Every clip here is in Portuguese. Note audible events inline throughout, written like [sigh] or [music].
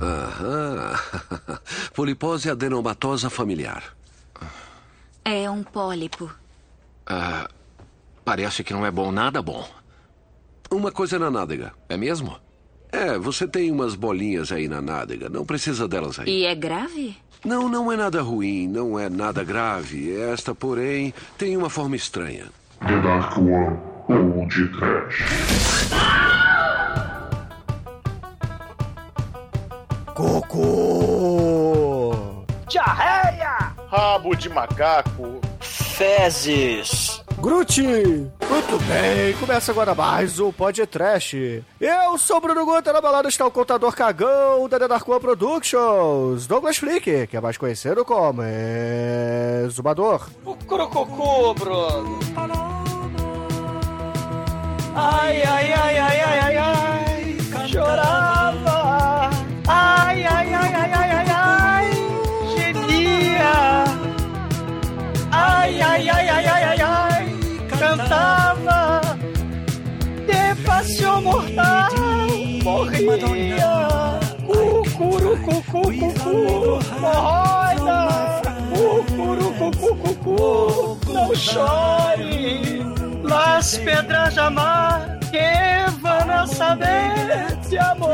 Aham. [laughs] Polipose adenomatosa familiar. É um pólipo. Ah, parece que não é bom nada bom. Uma coisa na nádega, é mesmo? É, você tem umas bolinhas aí na nádega. Não precisa delas aí. E é grave? Não, não é nada ruim, não é nada grave. Esta, porém, tem uma forma estranha. The Dark One ou de Trash. Rabo de macaco. Fezes! Groot! Muito bem, começa agora mais um Podcast. Eu sou o Bruno Guter, na balada está o contador cagão da One Productions, Douglas Flick, que é mais conhecido como Exumador. O crococô, Bruno! Ai, ai, ai, ai, ai, ai, ai, chorava! Morria! Cucuru, cucu, cucu, morroida! Cucuru, cucu, cucu, não chore! Las pedras amar que vão saber de amor.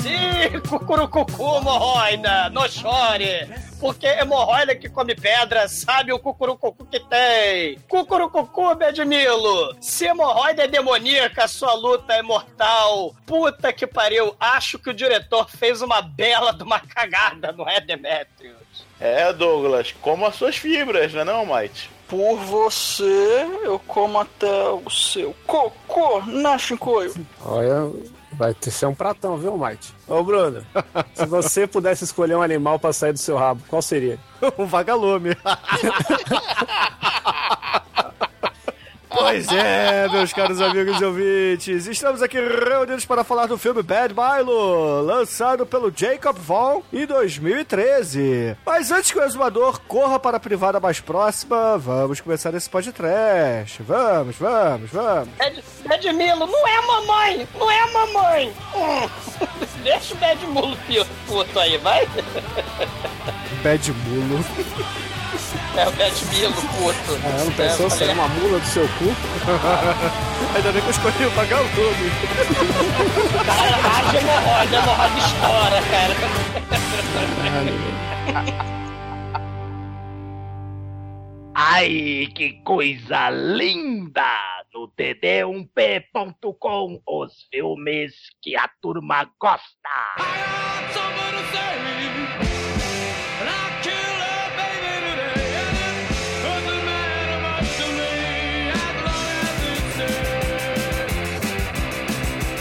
Sim, cucurucucu, hemorroida, não chore. Porque hemorroida que come pedra sabe o cucurucucu que tem. Cucurucucu, Bedmilo. Se hemorroida é demoníaca, sua luta é mortal. Puta que pariu. Acho que o diretor fez uma bela de uma cagada, não é, Demetrius? É, Douglas, como as suas fibras, não é não, Mike? Por você, eu como até o seu cocô na chincoio. Olha, vai ter ser um pratão, viu, Mike? Ô, Bruno, [laughs] se você pudesse escolher um animal pra sair do seu rabo, qual seria? [laughs] um vagalume. [laughs] Pois é, meus caros amigos e ouvintes, estamos aqui reunidos para falar do filme Bad Milo, lançado pelo Jacob Vaughn em 2013. Mas antes que o exumador corra para a privada mais próxima, vamos começar esse podcast. Vamos, vvamos, vamos. Bad, Badmilo, não é a mamãe! Não é a mamãe! Hum. [laughs] Deixa o Badmulo [laughs] puto aí, vai! Bad Mulo. [laughs] É o Badmilo puto. Ah, não pensou É, se era uma mula do seu cu? [laughs] Ainda bem que eu escolhi o vagalume. Caralho, hemorroida, hemorroida estoura, cara. Ai, que coisa linda! No td1p.com, os filmes que a turma gosta.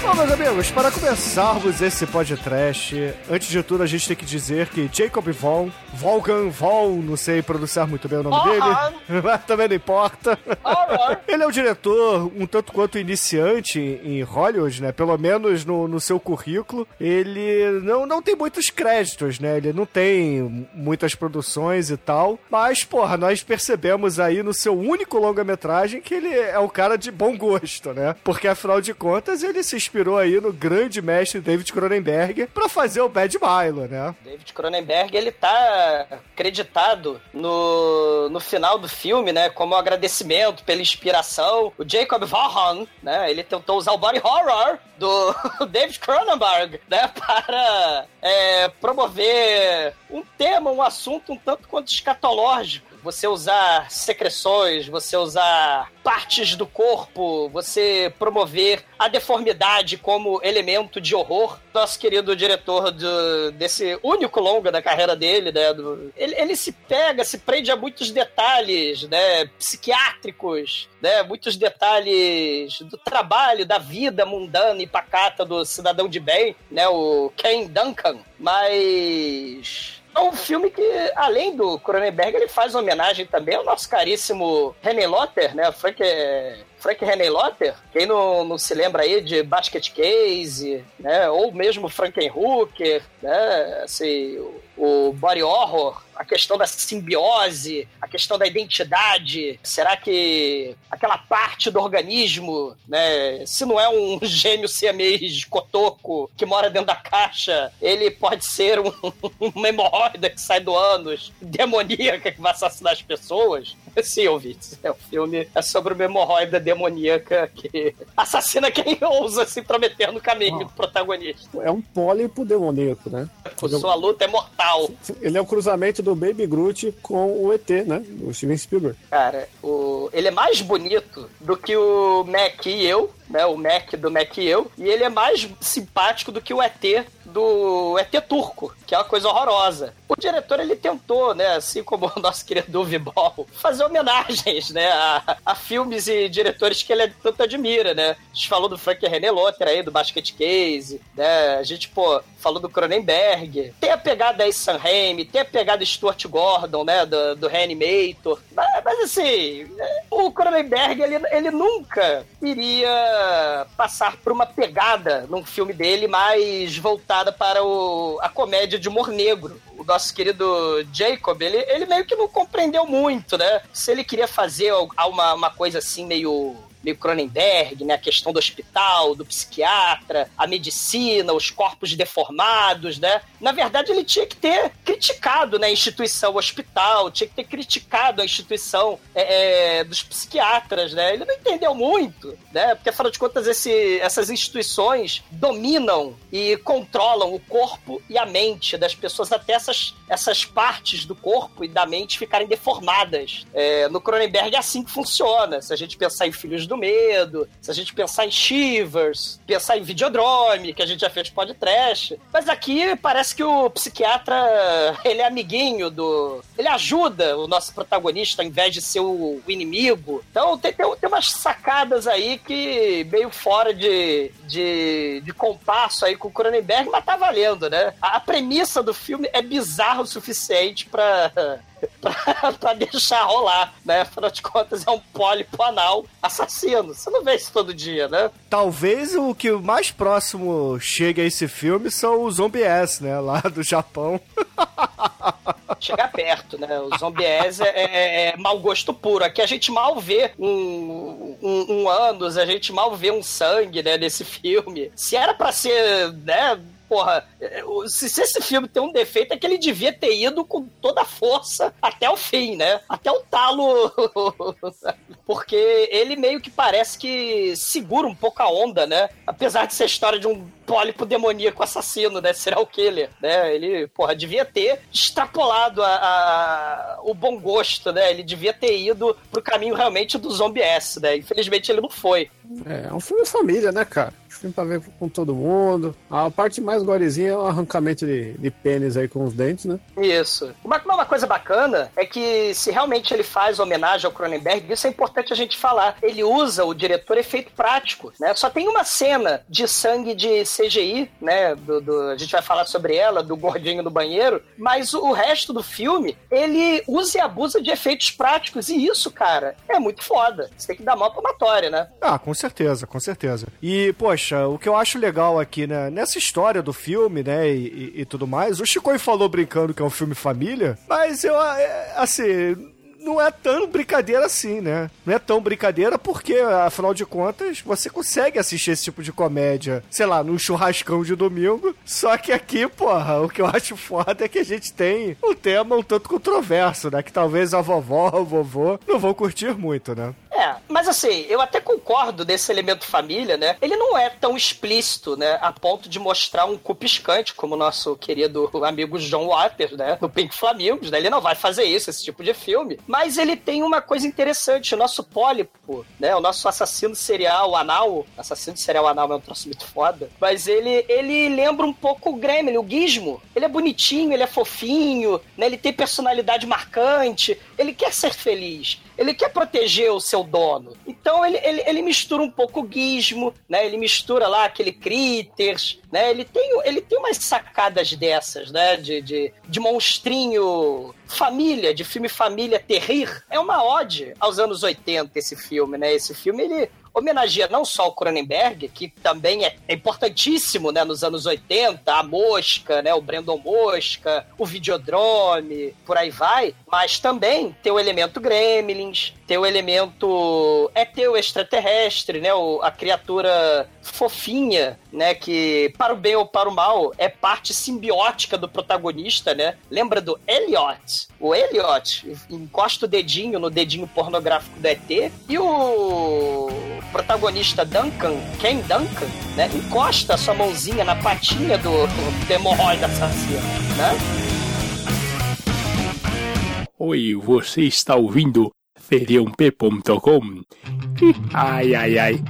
Bom, meus amigos, para começarmos esse podcast, antes de tudo a gente tem que dizer que Jacob Vaughn, Volgan Vaughn, não sei pronunciar muito bem o nome Aham. dele, [laughs] mas também não importa. Alright. Ele é um diretor um tanto quanto iniciante em Hollywood, né? Pelo menos no, no seu currículo. Ele não, não tem muitos créditos, né? Ele não tem muitas produções e tal. Mas, porra, nós percebemos aí no seu único longa-metragem que ele é um cara de bom gosto, né? Porque, afinal de contas, ele se inspirou aí no grande mestre David Cronenberg pra fazer o Bad Milo, né? David Cronenberg, ele tá acreditado no, no final do filme, né, como agradecimento pela inspiração. O Jacob Vaughan, né, ele tentou usar o body horror do [laughs] David Cronenberg, né, para é, promover um tema, um assunto um tanto quanto escatológico. Você usar secreções, você usar partes do corpo, você promover a deformidade como elemento de horror. Nosso querido diretor do, desse único longa da carreira dele, né? do- ele, ele se pega, se prende a muitos detalhes, né? Psiquiátricos, né? Muitos detalhes do trabalho, da vida mundana e pacata do cidadão de bem, né? O Ken Duncan. Mas é um filme que, além do Cronenberg, ele faz homenagem também ao nosso caríssimo René Lotter, né? Frank, Frank Henenlotter, quem não, não se lembra aí de Basket Case, né? Ou mesmo Frankenhooker, né? Assim, o body horror, a questão da simbiose, a questão da identidade. Será que aquela parte do organismo, né, se não é um [laughs] gêmeo siamês cotoco que mora dentro da caixa, ele pode ser um, [laughs] uma hemorroida que sai do ânus, demoníaca que vai assassinar as pessoas? [laughs] Sim, ouvintes, é, o filme é sobre uma hemorroida demoníaca que assassina quem ousa se prometer no caminho do protagonista. É um pólipo demoníaco, né? Sua luta é mortal. Ele é o cruzamento do Baby Groot com o ET, né? O Steven Spielberg. Cara, o... ele é mais bonito do que o Mac e eu, né? O Mac do Mac e eu. E ele é mais simpático do que o ET do ET turco, que é uma coisa horrorosa. O diretor, ele tentou, né, assim como o nosso querido Ball, fazer homenagens, né, a, a, filmes e diretores que ele tanto admira, né. A gente falou do Frank René Lotter aí, do Basket Case, né, a gente, pô, falou do Cronenberg. Tem a pegada aí Sam Raimi, tem a pegada Stuart Gordon, né, do, do Reanimator. Mas, mas assim, o Cronenberg, ele, ele nunca iria passar por uma pegada num filme dele mais voltada para o, a comédia de humor negro. O nosso querido Jacob, ele, ele meio que não compreendeu muito, né? Se ele queria fazer uma, uma coisa assim meio meio Cronenberg, né? A questão do hospital, do psiquiatra, a medicina, os corpos deformados, né? Na verdade, ele tinha que ter criticado né, a instituição hospital, tinha que ter criticado a instituição é, é, dos psiquiatras, né? Ele não entendeu muito, né? Porque, afinal de contas, esse, essas instituições dominam e controlam o corpo e a mente das pessoas, até essas, essas partes do corpo e da mente ficarem deformadas. É, no Cronenberg é assim que funciona. Se a gente pensar em Filhos do Medo, se a gente pensar em Shivers, pensar em Videodrome, que a gente já fez podcast. Mas aqui parece que o psiquiatra, ele é amiguinho do... Ele ajuda o nosso protagonista ao invés de ser o, inimigo. Então tem, tem, tem umas sacadas aí que meio fora de, de, de compasso aí com o Cronenberg, mas tá valendo, né? A, a premissa do filme é bizarra o suficiente para [laughs] pra, pra deixar rolar, né? Afinal de contas, é um pólipo anal assassino. Você não vê isso todo dia, né? Talvez o que mais próximo chegue a esse filme são os zombies, né? Lá do Japão. [laughs] Chegar perto, né? Os zombies é, é, é, mau gosto puro. Aqui a gente mal vê um, um, um ânus, a gente mal vê um sangue, né? Nesse filme. Se era para ser, né? porra, é, se, esse filme tem um defeito é que ele devia ter ido com toda a força até o fim, né? Até o talo. [laughs] Porque ele meio que parece que segura um pouco a onda, né? Apesar de ser a história de um pólipo demoníaco assassino, né? Serial killer, né? Ele, porra, devia ter extrapolado a, a, o bom gosto, né? Ele devia ter ido pro caminho realmente do zombie S, né? Infelizmente ele não foi. É, é um filme família, né, cara? Filme pra ver com todo mundo. A parte mais gorezinha é o arrancamento de, de pênis aí com os dentes, né? Isso. Uma, uma coisa bacana é que se realmente ele faz homenagem ao Cronenberg, isso é importante a gente falar. Ele usa o diretor efeito prático, né? Só tem uma cena de sangue de CGI, né? Do, do, a gente vai falar sobre ela, do gordinho no banheiro, mas o, o resto do filme, ele usa e abusa de efeitos práticos, e isso, cara, é muito foda. Você tem que dar mão palmatória, né? Ah, com certeza, com certeza. E, poxa, poxa, o que eu acho legal aqui, né, nessa história do filme, né, e, e, e tudo mais, o Chico falou brincando que é um filme família, mas eu, é, assim, não é tão brincadeira assim, né? Não é tão brincadeira porque, afinal de contas, você consegue assistir esse tipo de comédia, sei lá, num churrascão de domingo. Só que aqui, porra, o que eu acho foda é que a gente tem um tema um tanto controverso, né? Que talvez a vovó o vovô não vão curtir muito, né? É, mas assim, eu até concordo desse elemento família, né? Ele não é tão explícito, né? A ponto de mostrar um cu piscante, como o nosso querido amigo John Waters, né? No Pink Flamingos, né? Ele não vai fazer isso, esse tipo de filme. Mas ele tem uma coisa interessante. O nosso pólipo, né? O nosso assassino serial anal. Assassino serial anal é um troço muito foda. Mas ele, ele lembra um pouco o Gremlin, o Gizmo. Ele é bonitinho, ele é fofinho, né? Ele tem personalidade marcante. Ele quer ser feliz ele quer proteger o seu dono. Então ele, ele, ele mistura um pouco o gizmo, né? Ele mistura lá aquele critters, né? Ele tem, ele tem umas sacadas dessas, né? De, de, de monstrinho família, de filme família terrir. É uma ode aos anos 80 esse filme, né? Esse filme, ele homenageia não só o Cronenberg, que também é importantíssimo, né, nos anos 80, a Mosca, né, o Brandon Mosca, o Videodrome, por aí vai, mas também tem o elemento Gremlins, tem o elemento é teu extraterrestre, né, o, a criatura fofinha, né, que para o bem ou para o mal é parte simbiótica do protagonista, né? Lembra do Elliot? O Elliot encosta o dedinho no dedinho pornográfico do ET e o protagonista Duncan, Ken Duncan, né, encosta sua mãozinha na patinha do, do hemorroida assassino, né? Oi, você está ouvindo feriump.com? Ai, ai, ai.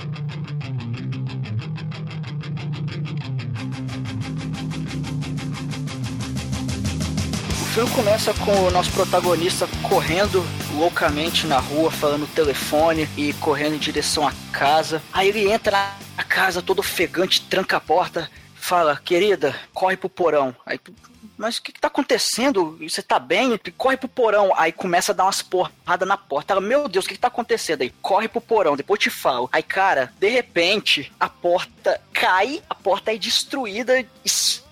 O filme começa com o nosso protagonista correndo loucamente na rua, falando no telefone e correndo em direção à casa. Aí ele entra na casa todo ofegante, tranca a porta, fala: Querida, corre pro porão. Aí mas o que, que tá acontecendo? Você tá bem? Corre pro porão. Aí começa a dar umas porradas na porta. Ela, meu Deus, o que, que tá acontecendo? Aí corre pro porão, depois te falo. Aí, cara, de repente, a porta cai, a porta é destruída,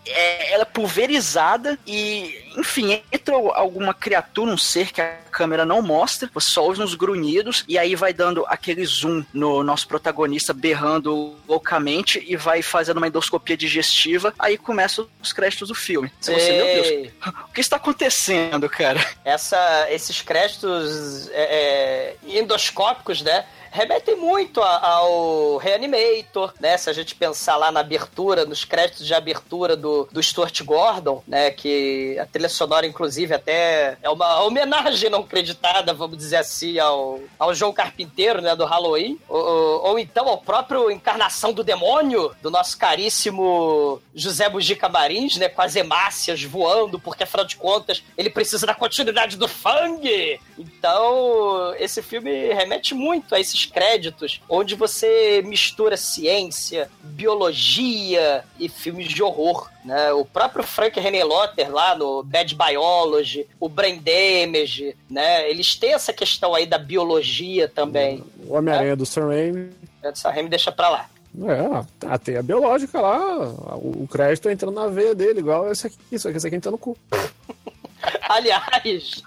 é, ela é pulverizada e, enfim, entra alguma criatura, um ser que a câmera não mostra, você só ouve uns grunhidos e aí vai dando aquele zoom no nosso protagonista berrando loucamente e vai fazendo uma endoscopia digestiva, aí começam os créditos do filme. Você, meu Deus, o que está acontecendo, cara? Essa, esses créditos é, é, endoscópicos, né? remetem muito ao Reanimator, né? Se a gente pensar lá na abertura, nos créditos de abertura do, do Stuart Gordon, né? Que a trilha sonora, inclusive, até é uma homenagem não creditada, vamos dizer assim, ao, ao João Carpinteiro, né? Do Halloween. Ou, ou, ou então ao próprio Encarnação do Demônio, do nosso caríssimo José Bugica Marins, né? Com as hemácias voando, porque afinal de contas ele precisa da continuidade do Fang. Então, esse filme remete muito a esses créditos, onde você mistura ciência, biologia e filmes de horror. Né? O próprio Frank René Lotter lá no Bad Biology, o Brain Damage, né? Eles têm essa questão aí da biologia também. O Homem-Aranha né? do Sam Raimi. É do Sam Raimi deixa pra lá. É, a teia biológica lá, o crédito entrando na veia dele, igual esse aqui, isso aqui, esse aqui entra no cu. [laughs] Aliás,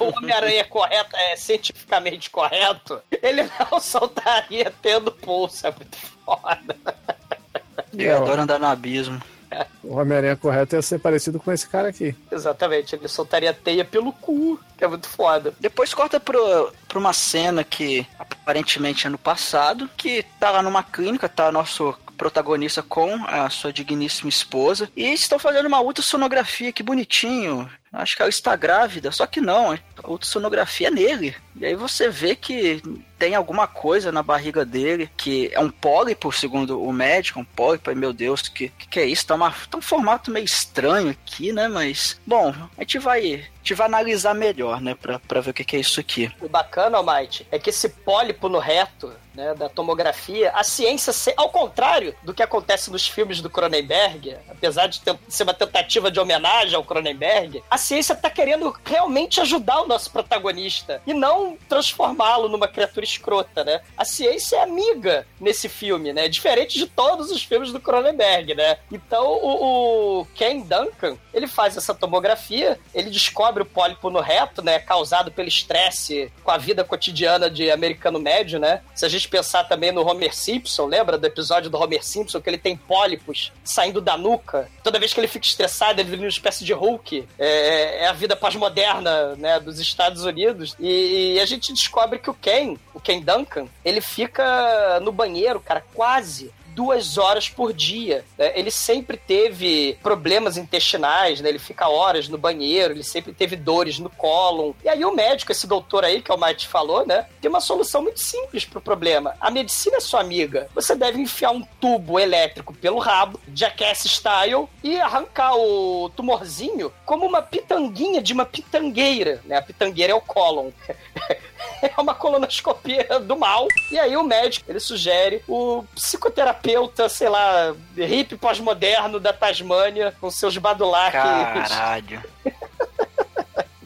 o Homem-Aranha é correto, é cientificamente correto, ele não [laughs] soltaria tendo pulso, é muito foda. Eu é, adoro andar no abismo. O Homem-Aranha correto ia ser parecido com esse cara aqui. Exatamente, ele soltaria teia pelo cu, que é muito foda. Depois corta pro, pra uma cena que aparentemente é no passado, que tá lá numa clínica, tá nosso protagonista com a sua digníssima esposa e estão fazendo uma ultrassonografia, que bonitinho. Acho que ela está grávida, só que não, a ultrassonografia é nele. E aí você vê que tem alguma coisa na barriga dele, que é um pólipo, segundo o médico, um pólipo, meu Deus, que, que, é isso? Tá, uma, tá um formato meio estranho aqui, né? Mas, bom, a gente vai, gente vai analisar melhor, né, pra, pra ver o que, que é isso aqui. O bacana, Almighty, é que esse pólipo no reto, né, da tomografia, a ciência, ao contrário do que acontece nos filmes do Cronenberg, apesar de ter, ser uma tentativa de homenagem ao Cronenberg, a ciência tá querendo realmente ajudar o nosso protagonista e não transformá-lo numa criatura escrota, né? A ciência é amiga nesse filme, né? Diferente de todos os filmes do Cronenberg, né? Então o, o Ken Duncan, ele faz essa tomografia, ele descobre o pólipo no reto, né? Causado pelo estresse com a vida cotidiana de americano médio, né? Se a gente pensar também no Homer Simpson, lembra do episódio do Homer Simpson que ele tem pólipos saindo da nuca? Toda vez que ele fica estressado, ele vira uma espécie de Hulk. É, é a vida pós-moderna, né? Dos Estados Unidos. E, e a gente descobre que o Ken, o Ken Duncan, ele fica no banheiro, cara, quase duas horas por dia. Né? Ele sempre teve problemas intestinais, né? Ele fica horas no banheiro, ele sempre teve dores no cólon. E aí o médico, esse doutor aí, que é o Mike falou, né? Tem uma solução muito simples pro problema. A medicina é sua amiga. Você deve enfiar um tubo elétrico pelo rabo, jackass style, e arrancar o tumorzinho como uma pitanguinha de uma pitangueira, né? A pitangueira é o cólon. [laughs] é uma colonoscopia do mal. E aí o médico, ele sugere o psicoterapeuta, sei lá, hippie pós-moderno da Tasmânia, com seus badulaques. Caralho. [laughs]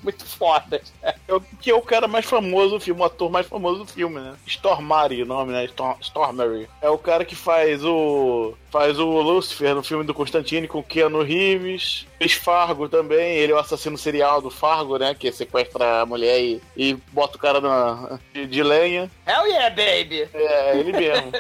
Muito foda. É o que é o cara mais famoso do filme, o ator mais famoso do filme, né? Stormary, o nome, né? Storm, Stormary. É o cara que faz o. Faz o Lucifer no filme do Constantine com Keanu Reeves. Fez Fargo também. Ele é o assassino serial do Fargo, né? Que sequestra a mulher e, e bota o cara na, de, de lenha. Hell yeah, baby! É, ele mesmo.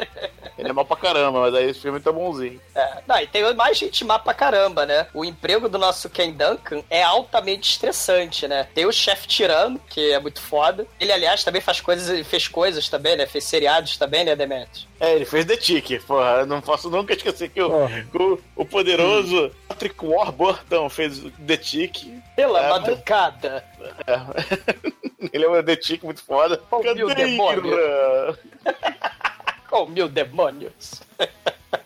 ele é mal pra caramba, mas aí esse filme tá bonzinho. É, não, e tem mais gente má pra caramba, né? O emprego do nosso Ken Duncan é altamente estressante, né? Tem o chefe tirano, que é muito foda. Ele, aliás, também faz coisas, fez coisas também, né? Fez seriados também, né, Demetrius? É, ele fez The Tick, porra. Eu não posso nunca esquecer que o, o, o poderoso Patrick Warburton fez The Tick. Pela É, madrugada. É. [laughs] ele é um The Tick muito foda. Oh, meu Cadê demônio. Ira? [laughs] Oh, mil demônios.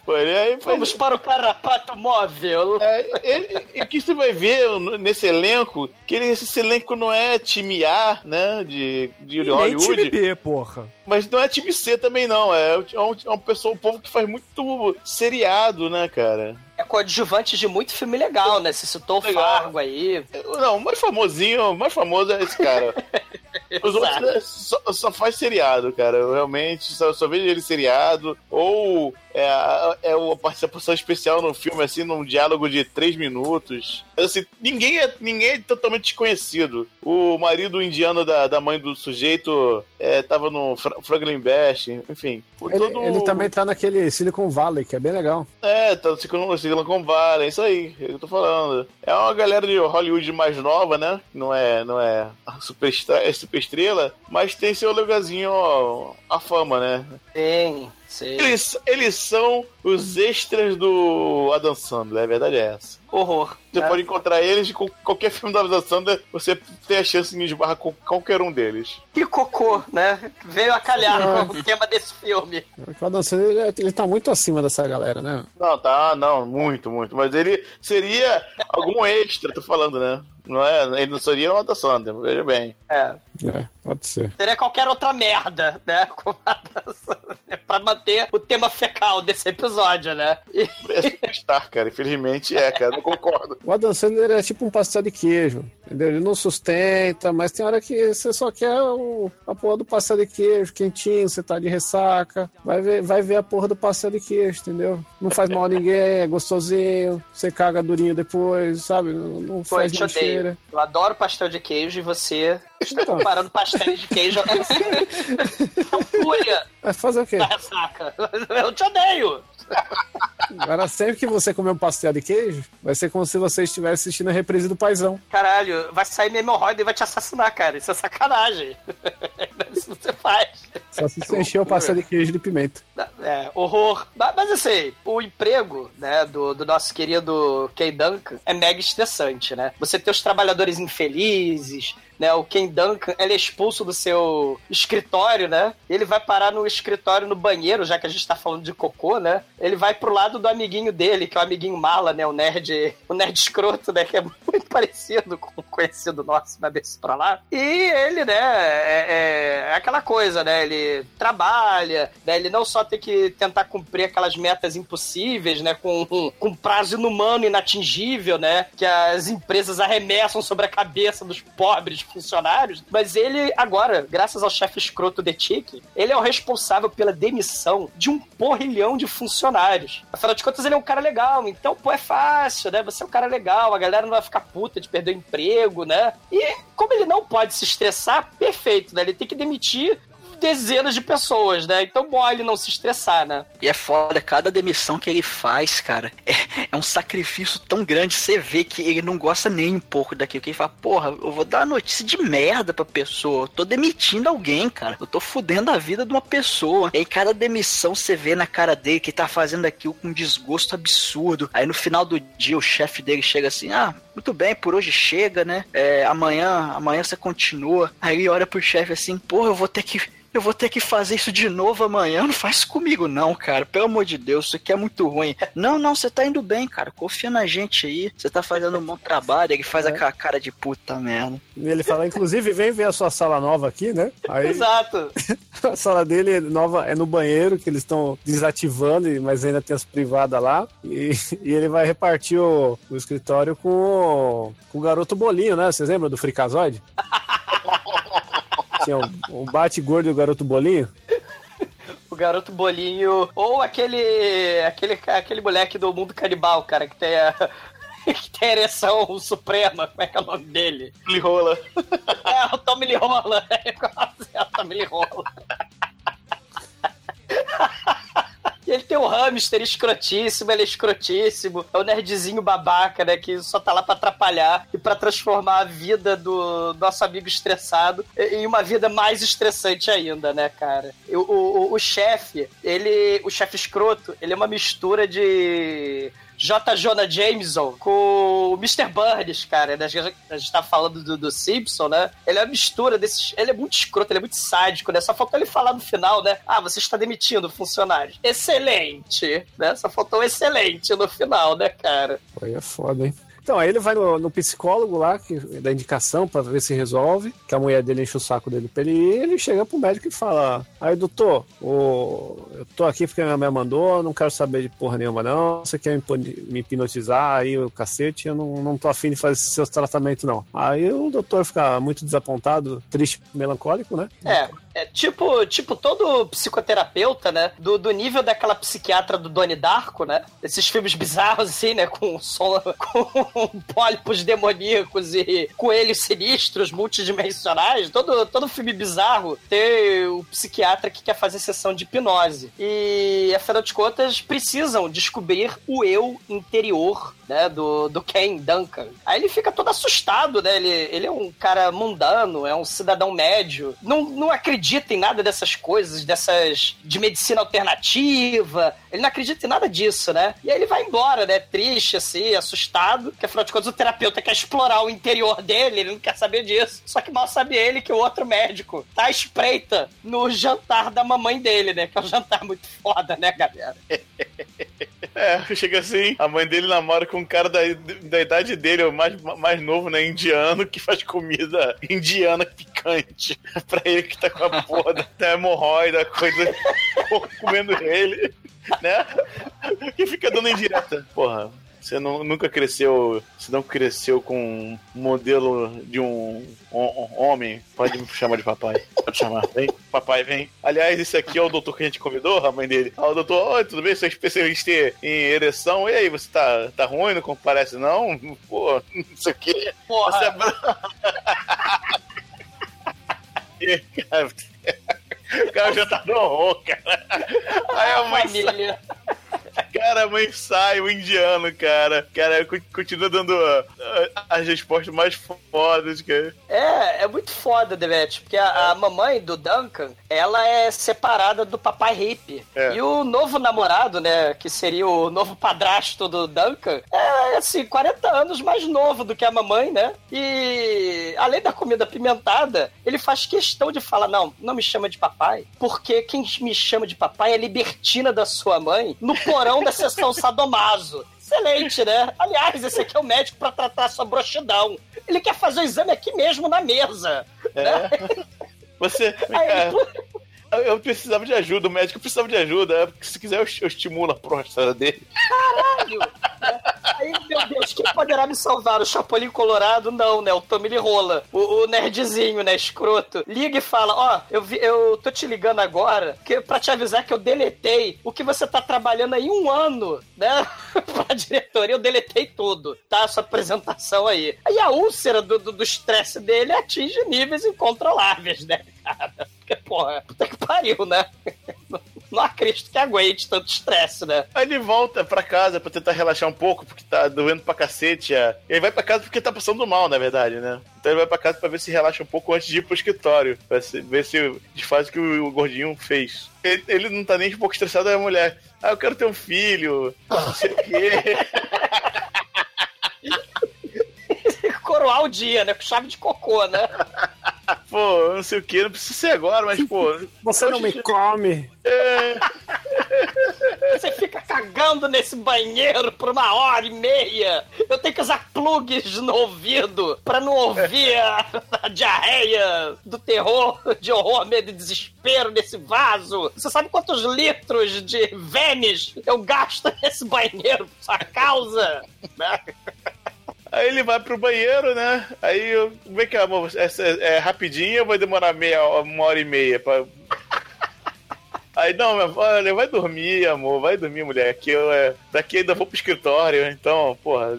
Aí Vamos para o carrapato móvel. É, ele, e que você vai ver nesse elenco, que ele- esse elenco não é time A, né, de, de E nem Hollywood, time B, porra. mas não é time C também não, é, é um, é um pessoal, um povo que faz muito seriado, né, cara. É coadjuvante de muito filme legal, né? Se citou o. Fargo aí. Não, o mais famosinho, o mais famoso é esse cara. [laughs] Os outros só, só faz seriado, cara. Eu realmente só, só vejo ele seriado. Ou é, é uma participação especial no filme, assim, num diálogo de três minutos. Assim, ninguém é, ninguém é totalmente desconhecido. O marido indiano da, da mãe do sujeito é, tava no Fra Franklin Bash, enfim. Ele, todo- ele também tá naquele Silicon Valley, que é bem legal. é, tá no Silicon Silicon Valley, é isso aí, é eu tô falando. É uma galera de Hollywood mais nova, né? Não é, não é a super, estra- é super estrela, mas tem seu lugarzinho, ó, a fama, né? Sim, sim. Eles, eles são os extras do Adam Sandler, a verdade é essa. Horror. Você né? pode encontrar eles com qualquer filme do Adam Sandler, você tem a chance de esbarrar com qualquer um deles. Que cocô, né? Veio a calhar com o tema desse filme. O Adam Sandler, ele, é- ele tá muito acima dessa galera, né? Não, tá, não, muito, muito. Mas ele seria algum extra, tô falando, né? Não é, ele não seria o Adam Sandler, veja bem. É. É, pode ser. Seria qualquer outra merda, né? [laughs] Com pra manter o tema fecal desse episódio, né? E- É superstar, cara. Infelizmente é, cara. Não concordo. O Adam Sandler é tipo um pastel de queijo, entendeu? Ele não sustenta, mas tem hora que você só quer o, a porra do pastel de queijo quentinho, você tá de ressaca, vai ver, vai ver a porra do pastel de queijo, entendeu? Não faz mal a ninguém, é gostosinho, você caga durinho depois, sabe? Não, não Pô, faz te odeio. Eu adoro pastel de queijo e você está Então. comparando pastéis de queijo. [laughs] É um fúria Vai fazer o quê? Eu te odeio. Agora, sempre que você comer um pastel de queijo, vai ser como se você estivesse assistindo a reprise do Paizão. Caralho, vai sair minha hemorroida e vai te assassinar, cara. Isso é sacanagem. [laughs] Isso você faz. Só se você encher o de queijo de pimenta. É, horror. Mas, assim, o emprego, né, do, do nosso querido Ken Duncan é mega estressante, né? Você tem os trabalhadores infelizes, né? O Ken Duncan, ele é expulso do seu escritório, né? Ele vai parar no escritório no banheiro, já que a gente tá falando de cocô, né? Ele vai pro lado do amiguinho dele, que é o amiguinho mala, né? O nerd, o nerd escroto, né? Que é muito [laughs] parecido com um conhecido nosso, mas isso pra lá. E ele, né, é, é- é aquela coisa, né? Ele trabalha, né? Ele não só tem que tentar cumprir aquelas metas impossíveis, né? Com, com prazo inumano, inatingível, né? Que as empresas arremessam sobre a cabeça dos pobres funcionários, mas ele agora, graças ao chefe escroto de Tic, ele é o responsável pela demissão de um porrilhão de funcionários. Afinal de contas, ele é um cara legal, então, pô, é fácil, né? Você é um cara legal, a galera não vai ficar puta de perder o emprego, né? E como ele não pode se estressar, perfeito, né? Ele tem que demitir dezenas de pessoas, né? Então, bom ele não se estressar, né? E é foda, cada demissão que ele faz, cara, é, é um sacrifício tão grande. Você vê que ele não gosta nem um pouco daquilo. Que ele fala, porra, eu vou dar uma notícia de merda pra pessoa. Eu tô demitindo alguém, cara. Eu tô fudendo a vida de uma pessoa. E aí, cada demissão você vê na cara dele que tá fazendo aquilo com um desgosto absurdo. Aí no final do dia, o chefe dele chega assim: ah, muito bem, por hoje chega, né? É, amanhã, amanhã você continua. Aí ele olha pro chefe assim, porra, eu vou ter que eu vou ter que fazer isso de novo amanhã. Não faz comigo, não, cara. Pelo amor de Deus, isso aqui é muito ruim. Não, não, você tá indo bem, cara. Confia na gente aí. Você tá fazendo um bom trabalho. Ele faz aquela cara de puta merda. E ele fala, inclusive, vem ver a sua sala nova aqui, né? Aí Exato. [laughs] a sala dele nova é no banheiro, que eles estão desativando, mas ainda tem as privadas lá. E, [laughs] e ele vai repartir o, o escritório com o, com o garoto bolinho, né? Vocês lembram do Fricazoide? [laughs] Tinha o, o bate-gordo e o garoto bolinho? O garoto bolinho. Ou aquele. aquele, aquele moleque do mundo canibal, cara, que tem a. [laughs] que tem a ereção suprema. Como é que é o nome dele? Lirola. É, o Tommy Lirola. [laughs] É o Tommy Lirola. [laughs] E ele tem o hamster escrotíssimo, ele é escrotíssimo. É o nerdzinho babaca, né? Que só tá lá pra atrapalhar e pra transformar a vida do nosso amigo estressado em uma vida mais estressante ainda, né, cara? O, o, o chefe, ele. O chefe escroto, ele é uma mistura de. J. Jonah Jameson com o Mr. Burns, cara. né? A gente tá falando do, do Simpson, né? Ele é uma mistura desses. Ele é muito escroto, ele é muito sádico, né? Só faltou ele falar no final, né? Ah, você está demitindo funcionários. Excelente, né? Só faltou excelente no final, né, cara? Aí é foda, hein? Então, aí ele vai no, no psicólogo lá, que dá indicação pra ver se resolve, que a mulher dele enche o saco dele pra ele ir, ele chega pro médico e fala, aí doutor, o, eu tô aqui porque minha mãe mandou, não quero saber de porra nenhuma não, você quer me, hipnotizar aí o cacete, eu não, não tô afim de fazer seus tratamentos não. Aí o doutor fica muito desapontado, triste, melancólico, né? É, é tipo, tipo todo psicoterapeuta, né? Do, do nível daquela psiquiatra do Doni Darko, né? Esses filmes bizarros, assim, né? Com som, [laughs] com [laughs] pólipos demoníacos e coelhos sinistros, multidimensionais. Todo, todo filme bizarro tem o psiquiatra que quer fazer sessão de hipnose. E, afinal de contas, precisam descobrir o eu interior né, do, do Ken Duncan. Aí ele fica todo assustado, né? Ele, ele é um cara mundano, é um cidadão médio, não, não acredita em nada dessas coisas, dessas de medicina alternativa. Ele não acredita em nada disso, né? E aí ele vai embora, né? Triste, assim, assustado, que afinal de contas o terapeuta quer explorar o interior dele, ele não quer saber disso. Só que mal sabe ele que o outro médico tá espreita no jantar da mamãe dele, né? Que é um jantar muito foda, né, galera? [laughs] É, chega assim, a mãe dele namora com um cara da, da idade dele, o mais, mais novo, né, indiano, que faz comida indiana picante [laughs] pra ele que tá com a porra da, da [laughs] hemorroida, coisa comendo ele, né? Que fica dando indireta. Porra, você não- nunca cresceu, você não cresceu com um modelo de um, homem, pode me chamar de papai, pode chamar, vem, papai, vem. Aliás, esse aqui é o doutor que a gente convidou, a mãe dele. Ah, o doutor, oi, tudo bem? Você é especialista em ereção, e aí, você tá, tá ruim, não comparece não? Pô, não sei o quê. Porra. Você é bra- [laughs] cara, [laughs] O cara já tá no horror, cara. Aí a mãe Família. Cara, a mãe sai, o indiano, cara. Cara, co- continua dando ah, ah, as respostas mais fodas, cara. É, é muito foda, Devete, porque a, a mamãe do Duncan, ela é separada do papai hippie. É. E o novo namorado, né, que seria o novo padrasto do Duncan, é, assim, 40 anos mais novo do que a mamãe, né? E além da comida apimentada, ele faz questão de falar, não, não me chama de papai, porque quem me chama de papai é libertina da sua mãe no porão da sessão sadomaso. Excelente, né? Aliás, esse aqui é o médico pra tratar a sua broxidão. Ele quer fazer o exame aqui mesmo na mesa. né? Você. Aí, é, eu precisava de ajuda, o médico precisava de ajuda. Se quiser, eu, eu estimulo a próstata dele. Caralho! Aí, meu Deus, quem poderá me salvar? O Chapolin Colorado? Não, né? O Tommy Rola. O, o nerdzinho, né? Escroto. Liga e fala, ó, eu, vi- eu tô te ligando agora que, pra te avisar que eu deletei o que você tá trabalhando aí um ano, né? [laughs] pra diretoria, eu deletei tudo, tá? Sua apresentação aí. Aí a úlcera do do do estresse dele atinge níveis incontroláveis, né, cara? Porque, porra, puta que pariu, né? [laughs] Não acredito que aguente tanto estresse, né? Aí ele volta pra casa pra tentar relaxar um pouco, porque tá doendo pra cacete. É. E ele vai pra casa porque tá passando mal, na verdade, né? Então ele vai pra casa pra ver se relaxa um pouco antes de ir pro escritório. Pra ver se desfaz o que o, o gordinho fez. Ele, ele não tá nem um pouco estressado, é a mulher. Ah, eu quero ter um filho. Não sei o quê. [laughs] coroar o dia, né? Com chave de cocô, né? [laughs] [laughs] pô, não sei o que, não precisa ser agora, mas, pô. Você não me come. É, [laughs] Você fica cagando nesse banheiro por uma hora e meia. Eu tenho que usar plugs no ouvido pra não ouvir a, a diarreia do terror, de horror, medo e desespero nesse vaso. Você sabe quantos litros de Vênis eu gasto nesse banheiro por sua causa? [laughs] Aí ele vai pro banheiro, né? Aí eu. Como é que é, amor? É, é rapidinho ou vai demorar meia, uma hora e meia pra. Aí, não, meu, olha, vai dormir, amor, vai dormir, mulher. Aqui eu, é, daqui ainda vou pro escritório, então, porra,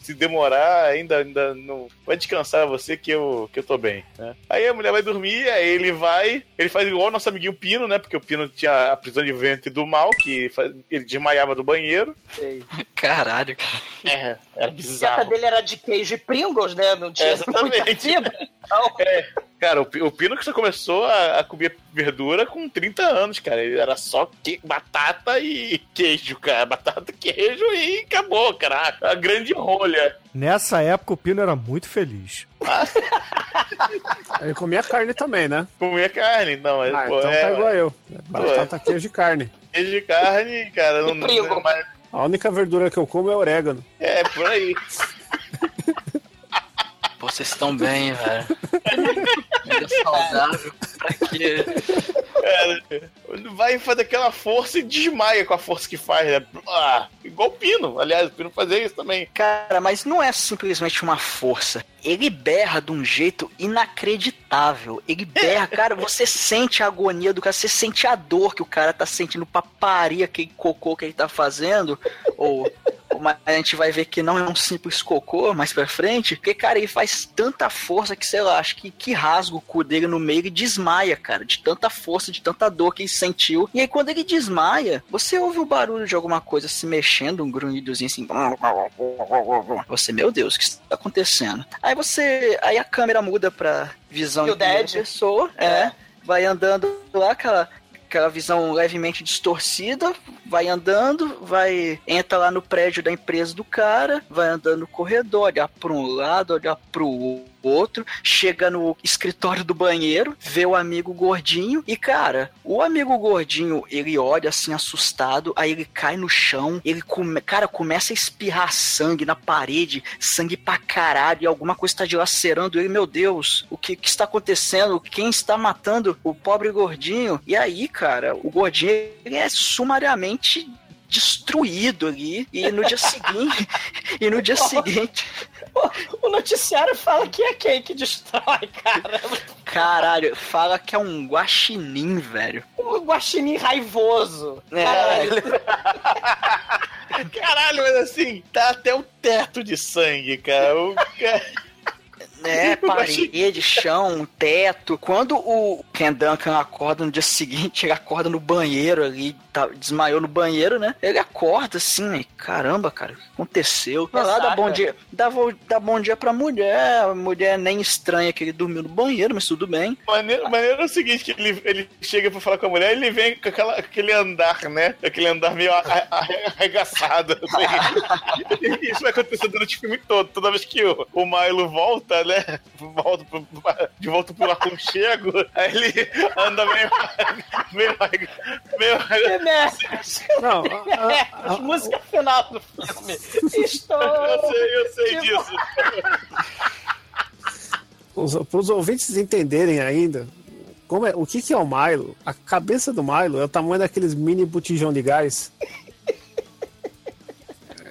se demorar, ainda, ainda não. Vai descansar você que eu, que eu tô bem, né? Aí a mulher vai dormir, aí ele vai, ele faz igual o nosso amiguinho Pino, né? Porque o Pino tinha a prisão de ventre do mal, que faz- ele desmaiava do banheiro. Sei. [laughs] Caralho, cara. É, era A dieta bizarro. dele era de queijo e Pringles, né? Não tinha É, exatamente. muita fibra. Então, É, cara, o, Pi- o Pino que só começou a, a comer verdura com 30 anos, cara. Ele era só que- batata e queijo, cara. Batata, queijo e acabou, cara. A grande rolha. Nessa época o Pino era muito feliz. Ele comia carne também, né? Comia carne, não, mas, Ah, pô, então é, tá igual eu. Batata, queijo e carne. queijo de carne, cara, não, Pringle. não é mais- A única verdura que eu como é orégano. É, por aí. Vocês estão bem, velho. [laughs] Ainda saudável. Pra quê? Cara, vai fazer aquela força e desmaia com a força que faz, né? Ah, igual o Pino. Aliás, o Pino fazia isso também. Cara, mas não é simplesmente uma força. Ele berra de um jeito inacreditável. Ele berra, [laughs] cara, você sente a agonia do cara, você sente a dor que o cara tá sentindo pra parir aquele cocô que ele tá fazendo. Ou, ou mas a gente vai ver que não é um simples cocô mais pra frente. Porque, cara, ele faz tanta força que, sei lá, acho que, que rasga o cu dele no meio e desmaia, cara. De tanta força, de tanta dor que ele sentiu. E aí, quando ele desmaia, você ouve o barulho de alguma coisa se mexendo, um grunhidozinho assim. Você, meu Deus, o que está acontecendo? Aí você. Aí a câmera muda pra visão o de pessoa. É. Vai andando lá, aquela. Aquela visão levemente distorcida, vai andando, vai. entra lá no prédio da empresa do cara, vai andando no corredor, olhar para um lado, olhar pro outro, chega no escritório do banheiro, vê o amigo gordinho e, cara, o amigo gordinho, ele olha assim assustado, aí ele cai no chão, ele come, cara, começa a espirrar sangue na parede, sangue pra caralho, e alguma coisa está dilacerando ele, meu Deus, o que, que está acontecendo? Quem está matando o pobre gordinho? E aí, cara, o gordinho, ele é sumariamente destruído ali, e no dia seguinte, e no dia seguinte, o noticiário fala que é quem que destrói, cara. caralho, fala que é um guaxinim, velho. O guaxinim raivoso. É. Caralho. Caralho, mas assim, tá até o teto de sangue, cara. O cara- É, [laughs] parede, chão, teto. Quando o Ken Duncan acorda no dia seguinte, ele acorda no banheiro ali, tá, desmaiou no banheiro, né? Ele acorda assim, né? Caramba, cara, o que aconteceu? Vai lá, dá bom dia. Dá, dá bom dia pra mulher. A mulher nem estranha que ele dormiu no banheiro, mas tudo bem. Maneiro, maneiro é o seguite, que ele, ele chega pra falar com a mulher ele vem com aquela, aquele andar, né? Aquele andar meio arregaçado. assim. [laughs] Isso vai acontecer durante o filme todo. Toda vez que o, o Milo volta, né? Volta pro- de volta pro aconchego, aí ele anda meio... [laughs] meio, meio Que Não, [laughs] Que merda. Música final do filme. [laughs] Estou. eu sei, eu sei disso. Para [laughs] os ouvintes entenderem ainda como é, o que, que é o Milo, a cabeça do Milo é o tamanho daqueles mini botijão de gás.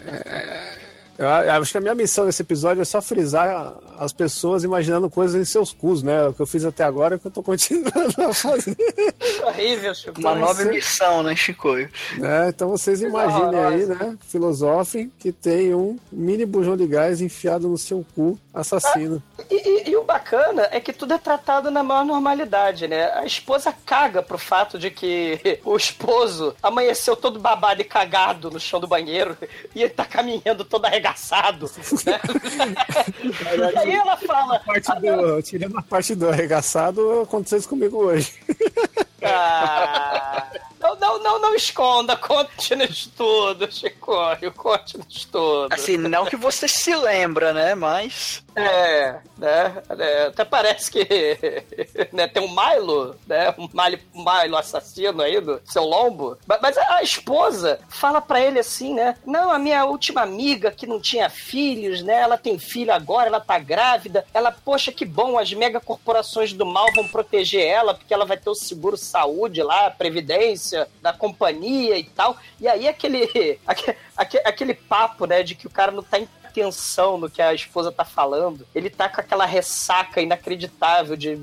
É, eu acho que a minha missão nesse episódio é só frisar as pessoas imaginando coisas em seus cus, né? O que eu fiz até agora é o que eu tô continuando a fazer. [laughs] Horrível, Chico. Uma nova ser. missão, né, Chicoio? né? Então vocês imaginem aí, né? Filosofem que tem um mini bujão de gás enfiado no seu cu assassino. E, e- e o bacana é que tudo é tratado na maior normalidade, né? A esposa caga pro fato de que [laughs] o esposo amanheceu todo babado e cagado no chão do banheiro [laughs] e ele tá caminhando todo arregaçado. Né? [laughs] e aí ela fala: Parte do, eu tirei uma parte do arregaçado, aconteceu isso comigo hoje. Ah, não, não, não, não esconda, conte no estudo, Chico, conte no estudo. Assim, não que você se lembra, né? Mas. É, né? é, até parece que [laughs] né, tem um Milo, né? Um Milo, Milo assassino aí do seu lombo. Mas, a, esposa fala pra ele assim, né? Não, a minha última amiga que não tinha filhos, né? Ela tem filho agora, ela tá grávida. Ela, poxa, que bom, as megacorporações do mal vão proteger ela, porque ela vai ter o seguro saúde lá, a previdência da companhia e tal. E aí aquele, [laughs] aquele, aquele papo, né, de que o cara não tá em atenção no que a esposa tá falando. Ele tá com aquela ressaca inacreditável de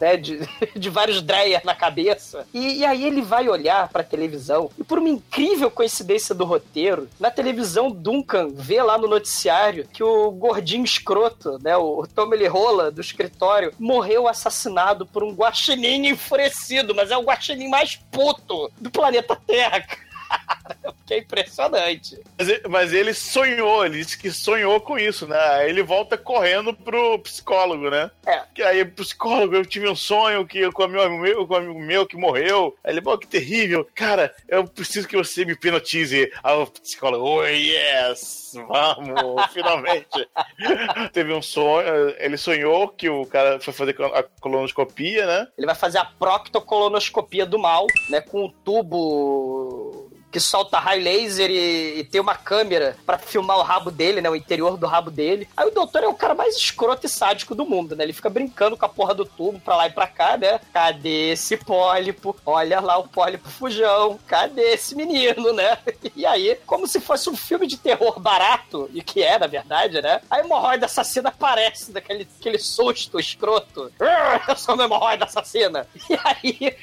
né, de, [laughs] de vários Dreyer na cabeça. E, e, aí ele vai olhar pra televisão e por uma incrível coincidência do roteiro, na televisão Duncan vê lá no noticiário que o gordinho escroto, né, o Tommy Rola do escritório, morreu assassinado por um guaxinim enfurecido, mas é o guaxinim mais puto do planeta Terra, [laughs] que é impressionante. Mas, mas, ele sonhou, ele disse que sonhou com isso, né? Aí ele volta correndo pro psicólogo, né? É. Que aí, psicólogo, eu tive um sonho que, com, meu, meu, com um amigo meu que morreu. Aí ele, pô, que terrível. Cara, eu preciso que você me hipnotize. Aí o psicólogo, oh, yes, vamos, [laughs] finalmente. [laughs] Teve um sonho, ele sonhou que o cara foi fazer a colonoscopia, né? Ele vai fazer a proctocolonoscopia do mal, né? Com o tubo que solta raio laser e, e tem uma câmera para filmar o rabo dele, né? O interior do rabo dele. Aí o doutor é o cara mais escroto e sádico do mundo, né? Ele fica brincando com a porra do tubo pra lá e pra cá, né? Cadê esse pólipo? Olha lá o pólipo fujão. Cadê esse menino, né? [laughs] E aí, como se fosse um filme de terror barato, e que é, na verdade, né? A hemorroida assassina aparece daquele aquele susto escroto. [laughs] Eu sou uma hemorroida assassina. [laughs] E aí,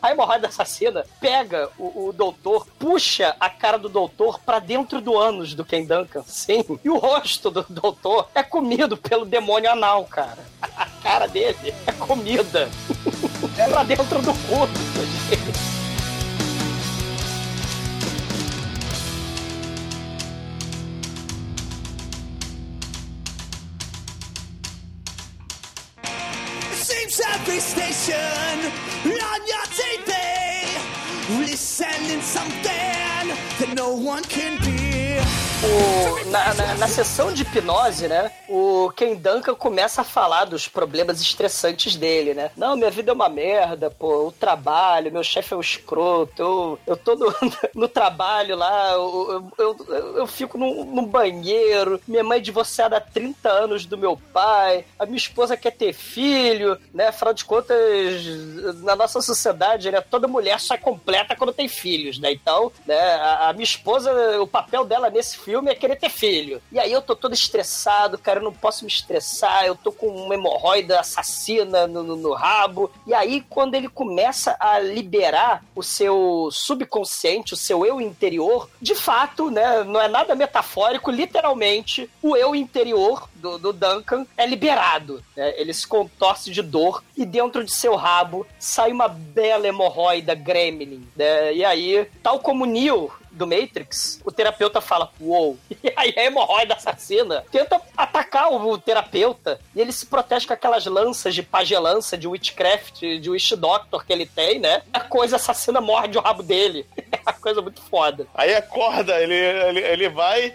a hemorroida assassina pega o, o doutor, puxa a cara do doutor para dentro do ânus do Ken Duncan, sim. E o rosto do doutor é comido pelo demônio anal, cara. A cara dele é comida. É pra dentro do cu, gente. Seems every station on your TV listening something that no one can be. O, na, na, na, sessão de hipnose, né? O Ken Duncan começa a falar dos problemas estressantes dele, né? Não, minha vida é uma merda, pô. O trabalho, meu chefe é um escroto. Eu, eu tô no, [laughs] no trabalho lá, eu, eu, eu, eu fico num, num, banheiro. Minha mãe é divorciada há 30 anos do meu pai. A minha esposa quer ter filho, né? Afinal de contas, na nossa sociedade, né? Toda mulher só é completa quando tem filhos, né? Então, né? a, a minha esposa, o papel dela nesse filme é querer ter filho. E aí eu tô todo estressado, cara, eu não posso me estressar, eu tô com uma hemorroida assassina no, no, no rabo. E aí, quando ele começa a liberar o seu subconsciente, o seu eu interior, de fato, né, não é nada metafórico, literalmente, o eu interior do, do Duncan é liberado. Né? Ele se contorce de dor e dentro de seu rabo sai uma bela hemorroida gremlin. Né? E aí, tal como Neo do Matrix, o terapeuta fala, uou. [laughs] E aí a hemorroida assassina tenta atacar o terapeuta e ele se protege com aquelas lanças de pagelança, de witchcraft, de witch doctor que ele tem, né? A coisa assassina morde o rabo dele. [laughs] É uma coisa muito foda. Aí acorda, ele, ele, ele vai,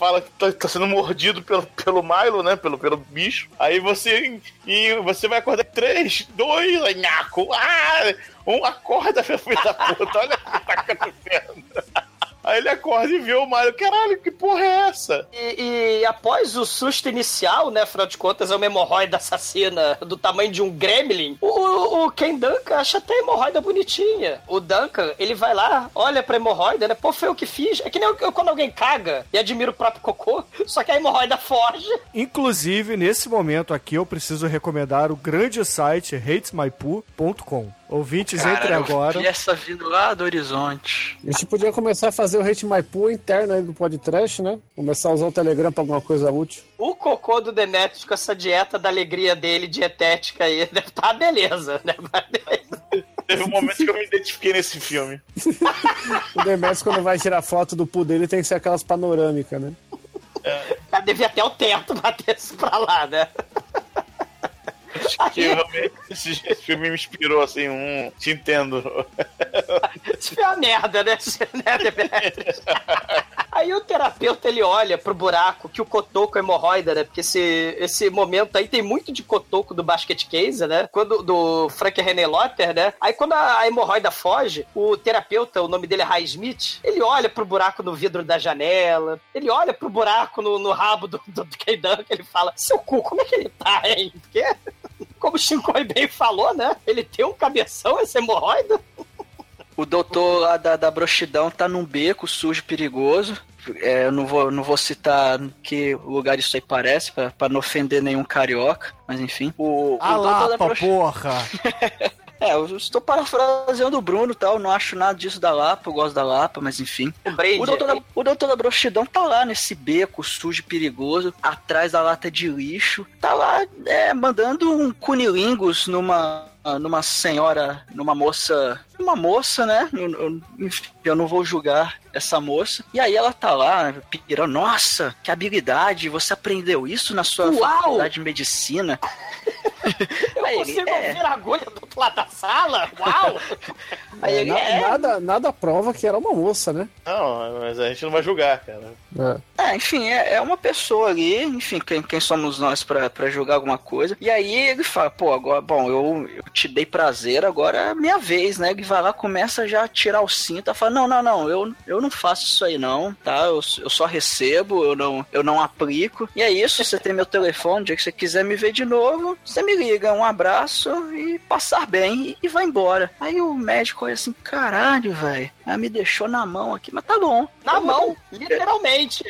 fala que tá, tá, sendo mordido pelo, pelo Milo, né? Pelo, pelo bicho. Aí você. E você vai acordar três, dois, nhaco. Ah! Um acorda, [laughs] filho da puta. Olha que tá acontecendo. Aí ele acorda e vê o Mario. Caralho, que porra é essa? E, e, após o susto inicial, né? Afinal de contas, é uma hemorroida assassina do tamanho de um gremlin. O, o Ken Duncan acha até a hemorroida bonitinha. O Duncan, ele vai lá, olha pra hemorroida, né? Pô, foi o que fiz. É que nem eu, eu, quando alguém caga e admira o próprio cocô, [laughs] só que a hemorroida foge. Inclusive, nesse momento aqui, eu preciso recomendar o grande site hatesmypoo.com. Ouvintes, Cara, entre agora. E essa vindo lá do horizonte. A gente podia começar a fazer o Hate My Pool interno aí do podcast, né? Começar a usar o Telegram pra alguma coisa útil. O cocô do Demetrius com essa dieta da alegria dele, dietética aí, deve tá beleza, né? Teve um momento que eu me identifiquei nesse filme. [laughs] o Demetrius, quando vai tirar foto do pool dele, tem que ser aquelas panorâmicas, né? É. Devia até o teto bater isso pra lá, né? Acho que realmente esse, filme me inspirou assim, um. Te entendo. Isso foi uma merda, né? Né, Demetrius? Aí o terapeuta ele olha pro buraco que o cotoco é hemorroida, né? Porque esse, esse momento aí tem muito de cotoco do basket case, né? Quando, do Frank René Lotter, né? Aí quando a, a hemorroida foge, o terapeuta, o nome dele é Ray Smith, ele olha pro buraco no vidro da janela, ele olha pro buraco no, no rabo do, do, do Keidan, que ele fala: Seu cu, como é que ele tá, hein? Porque, como o Shinkoi bem falou, né? Ele tem um cabeção, essa hemorroida. O doutor lá da, da broxidão tá num beco sujo, perigoso. É, eu não vou, não vou citar que lugar isso aí parece, pra, pra não ofender nenhum carioca, mas enfim. O, A o doutor da broxi- porra! [laughs] É, eu estou parafraseando o Bruno e tal, não acho nada disso da Lapa, eu gosto da Lapa, mas enfim. O Brady. O doutor, da, o doutor da Broxidão tá lá nesse beco sujo e perigoso, atrás da lata de lixo. Tá lá é, mandando um cunilingus numa, numa senhora, numa moça. Uma moça, né? Eu, eu- enfim, eu não vou julgar essa moça. E aí ela tá lá, pirando. Nossa, que habilidade! Você aprendeu isso na sua Uau! faculdade de medicina? [laughs] Eu Aí ele, consigo é. ouvir a agulha do outro lado da sala? Uau! [laughs] Aí É, ele, na- é. nada, nada prova que era uma moça, né? Não, mas a gente não vai julgar, cara. É. É, enfim, é, é uma pessoa ali, enfim, quem, quem somos nós pra, pra julgar alguma coisa. E aí ele fala, pô, agora, bom, eu, eu te dei prazer, agora é minha vez, né? Ele vai lá, começa já a tirar o cinto, fala, não, não, não, eu, eu não faço isso aí não, tá? Eu, eu só recebo, eu não, eu não aplico. E é isso, você tem meu telefone, o dia que você quiser me ver de novo, você me liga, um abraço e passar bem e, e vai embora. Aí o médico olha assim, caralho, velho, ela me deixou na mão aqui, mas tá bom. Na vou- mão, literalmente.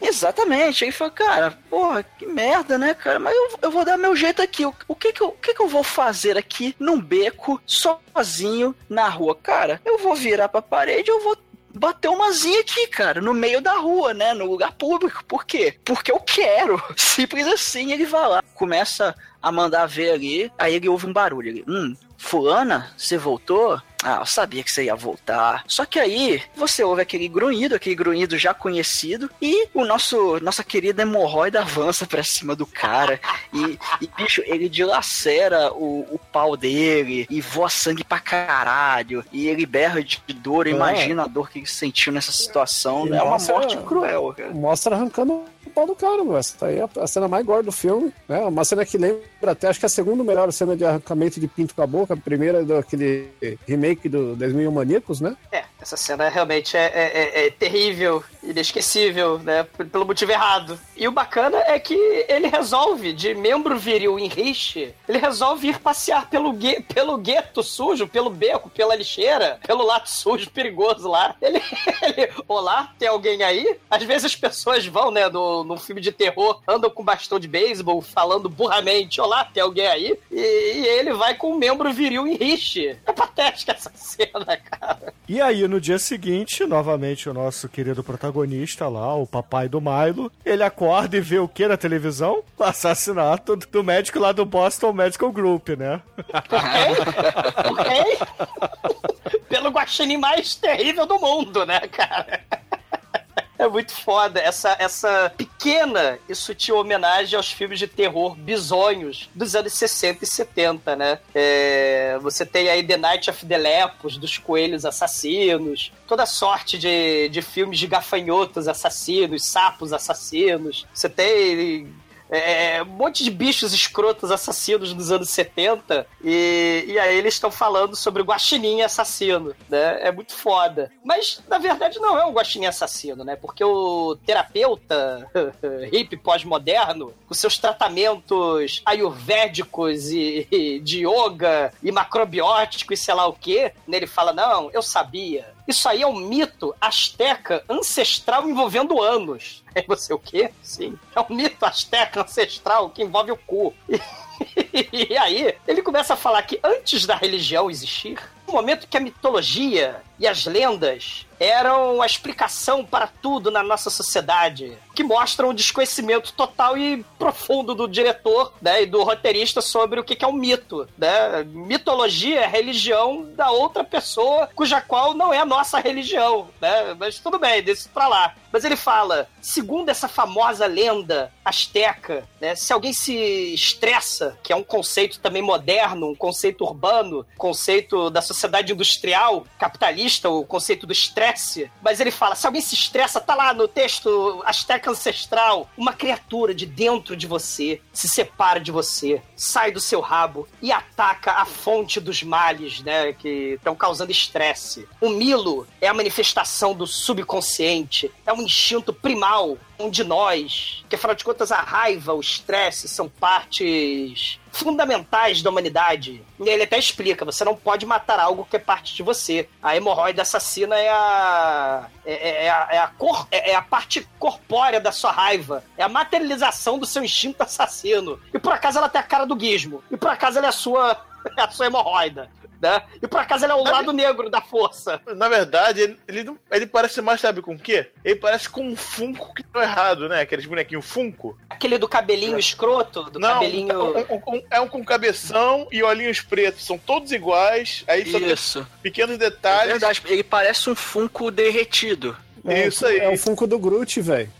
Exatamente. Aí fala, cara, porra, que merda, né, cara? Mas eu, eu vou dar meu jeito aqui. O, o que que eu, o que que eu vou fazer aqui num beco, sozinho, na rua? Cara, eu vou virar pra parede, eu vou bater umazinha aqui, cara, no meio da rua, né, no lugar público. Por quê? Porque eu quero. [laughs] Simples assim, ele vai lá, começa a mandar ver ali, aí ele ouve um barulho. Ele, hum, fulana, você voltou? Ah, eu sabia que você ia voltar. Só que aí você ouve aquele grunhido, aquele grunhido já conhecido, e o nosso nossa querida hemorroida avança pra cima do cara. E, e, bicho, ele dilacera o, o pau dele e voa sangue pra caralho. E ele berra de dor. É. Imagina a dor que ele sentiu nessa situação. É uma mostra- morte cruel, cara. Mostra arrancando o pau do cara, meu. Essa aí é a cena mais gore do filme. Né? Uma cena que lembra até, acho que é a segunda melhor cena de arrancamento de pinto com a boca. A primeira daquele remake do 2001 Maníacos, né? É, essa cena realmente é, é- é- é terrível, inesquecível, né? p- Pelo motivo errado. E o bacana é que ele resolve, de membro viril em riche, ele resolve ir passear pelo, gue- pelo gueto sujo, pelo beco, pela lixeira, pelo lato sujo perigoso lá. Ele, [laughs] ele, olá, tem alguém aí? Às vezes as pessoas vão, né, no, filme de terror, andam com bastão de beisebol, falando burramente, olá, tem alguém aí? E, e ele vai com um membro viril em riche. É patética essa [laughs] cena, cara. E aí, no dia seguinte, novamente o nosso querido protagonista lá, o papai do Milo, ele acorda e vê o que na televisão? O assassinato do médico lá do Boston Medical Group, né? Ok? Pelo guaxinim mais terrível do mundo, né, cara? É muito foda essa, essa pequena e sutil homenagem aos filmes de terror bizonhos dos anos 60 e 70, né? É, você tem aí The Night of the Lepus, dos coelhos assassinos, toda sorte de, de filmes de gafanhotos assassinos, sapos assassinos. Você tem é, um monte de bichos escrotos assassinos dos anos 70 e, e aí eles estão falando sobre o guaxinim assassino, né? É muito foda. Mas, na verdade, não é um guaxinim assassino, né? Porque o terapeuta [laughs] hippie pós-moderno, com seus tratamentos ayurvédicos e, e de yoga e macrobiótico e sei lá o que, ele fala, não, eu sabia. Isso aí é um mito asteca ancestral envolvendo anos. [laughs] Aí você, o quê? Sim. É um mito asteca ancestral que envolve o cu. [laughs] E aí, ele começa a falar que antes da religião existir, no momento que a mitologia e as lendas eram a explicação para tudo na nossa sociedade, que mostram o desconhecimento total e profundo do diretor né, e do roteirista sobre o que é um mito. Né? Mitologia é religião da outra pessoa, cuja qual não é a nossa religião. Né? Mas tudo bem, deixa isso pra lá. Mas ele fala, segundo essa famosa lenda asteca, né, se alguém se estressa, que é um conceito também moderno, um conceito urbano, conceito da sociedade industrial, capitalista, o conceito do estresse, mas ele fala, se alguém se estressa, tá lá no texto asteca ancestral, uma criatura de dentro de você se separa de você, sai do seu rabo e ataca a fonte dos males, né, que estão causando estresse. O Milo é a manifestação do subconsciente, é um instinto primal, de nós, que afinal de contas a raiva, o estresse são partes fundamentais da humanidade. E ele até explica, você não pode matar algo que é parte de você. A hemorroida assassina é a é, é- é a, é a cor, é, é a parte corpórea da sua raiva. É a materialização do seu instinto assassino. E por acaso ela tem a cara do gizmo. E por acaso ela é a sua [laughs] é a sua hemorroida. Né? E por acaso ela é o lado negro da força. Na verdade, ele, ele, não- ele parece mais, sabe com o quê? Ele parece com um Funko que deu errado, né? Aqueles bonequinhos Funko. Aquele do cabelinho escroto, do Não, cabelinho. um- um- um- é um com cabeção e olhinhos pretos. São todos iguais. Aí só tem Isso. pequenos É detalhes. verdade, ele parece um Funko derretido. É, Isso aí. É o Funko do Groot, velho.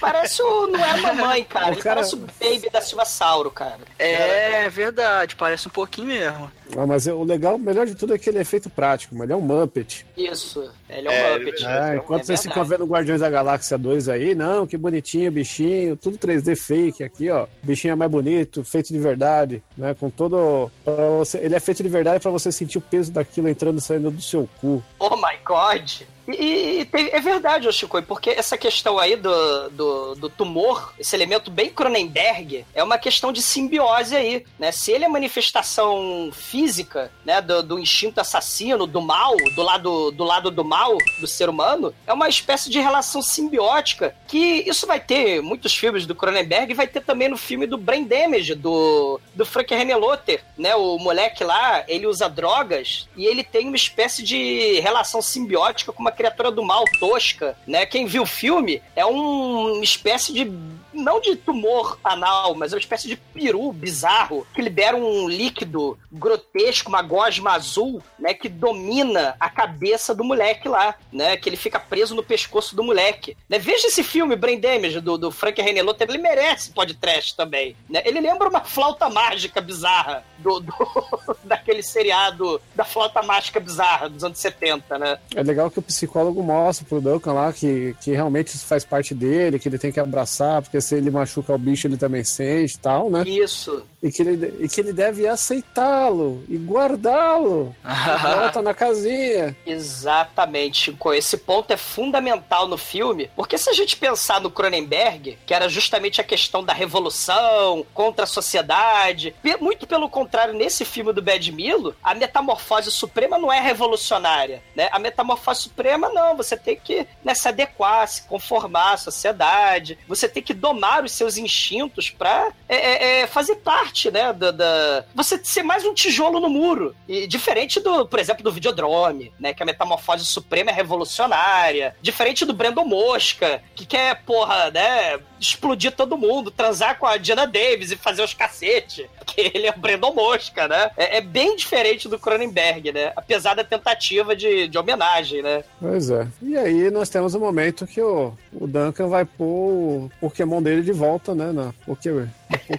Parece o. Não é a mamãe, [laughs] cara. Ele cara- parece o baby da Silva Sauro, cara. É verdade, parece um pouquinho mesmo. Ah, mas é- o legal, o melhor de tudo é que ele é feito prático, mas ele é um Muppet. Isso. Ele é um É, Muppet. É, enquanto É vocês ficam verdade. vendo Guardiões da Galáxia 2 aí, não, que bonitinho, bichinho, tudo 3D fake aqui, ó. Bichinho é mais bonito, feito de verdade, né? Com todo. você- ele é feito de verdade pra você sentir o peso daquilo entrando e saindo do seu cu. Oh my god! E, e tem- é verdade, ô Chico, porque essa questão aí do, do, do tumor, esse elemento bem Cronenberg, é uma questão de simbiose aí, né? Se ele é manifestação física, né, do, do instinto assassino, do mal, do lado, do lado do mal do ser humano, é uma espécie de relação simbiótica que isso vai ter muitos filmes do Cronenberg vai ter também no filme do Brain Damage, do, do Frank Henelotter, né? O moleque lá, ele usa drogas e ele tem uma espécie de relação simbiótica com uma criatura do mal tosca, né? Quem viu o filme é um- uma espécie de não de tumor anal, mas é uma espécie de peru bizarro que libera um líquido grotesco, uma gosma azul, né, que domina a cabeça do moleque lá, né, que ele fica preso no pescoço do moleque. Né? Veja esse filme, Brain Damage, do, do Frank Renelotter, ele merece podcast também, né? Ele lembra uma flauta mágica bizarra do, do- [laughs] daquele seriado da flauta mágica bizarra dos anos 70, né? É legal que o psicólogo mostra pro Duncan lá que, que realmente isso faz parte dele, que ele tem que abraçar, porque se ele machuca o bicho, ele também sente e tal, né? Isso. E que ele, e que ele deve aceitá-lo e guardá-lo. [laughs] volta na casinha. Exatamente, Chico. Esse ponto é fundamental no filme, porque se a gente pensar no Cronenberg, que era justamente a questão da revolução contra a sociedade, muito pelo contrário, nesse filme do Bad Milo, a metamorfose suprema não é revolucionária, né? A metamorfose suprema não, você tem que né, se adequar, se conformar à sociedade, você tem que domar os seus instintos pra é, é, é, fazer parte, né, da, da- Você ser mais um tijolo no muro. E diferente do, por exemplo, do Videodrome, né, que a metamorfose suprema é revolucionária. Diferente do Brandon Mosca, que quer, porra, né, explodir todo mundo, transar com a Diana Davis e fazer os cacete. Porque ele é o Brandon Mosca, né? É, é bem diferente do Cronenberg, né? Apesar da tentativa de, de homenagem, né? Pois é. E aí nós temos o momento que o, o Duncan vai pôr o Pokémon dele de volta, né? Na Poké,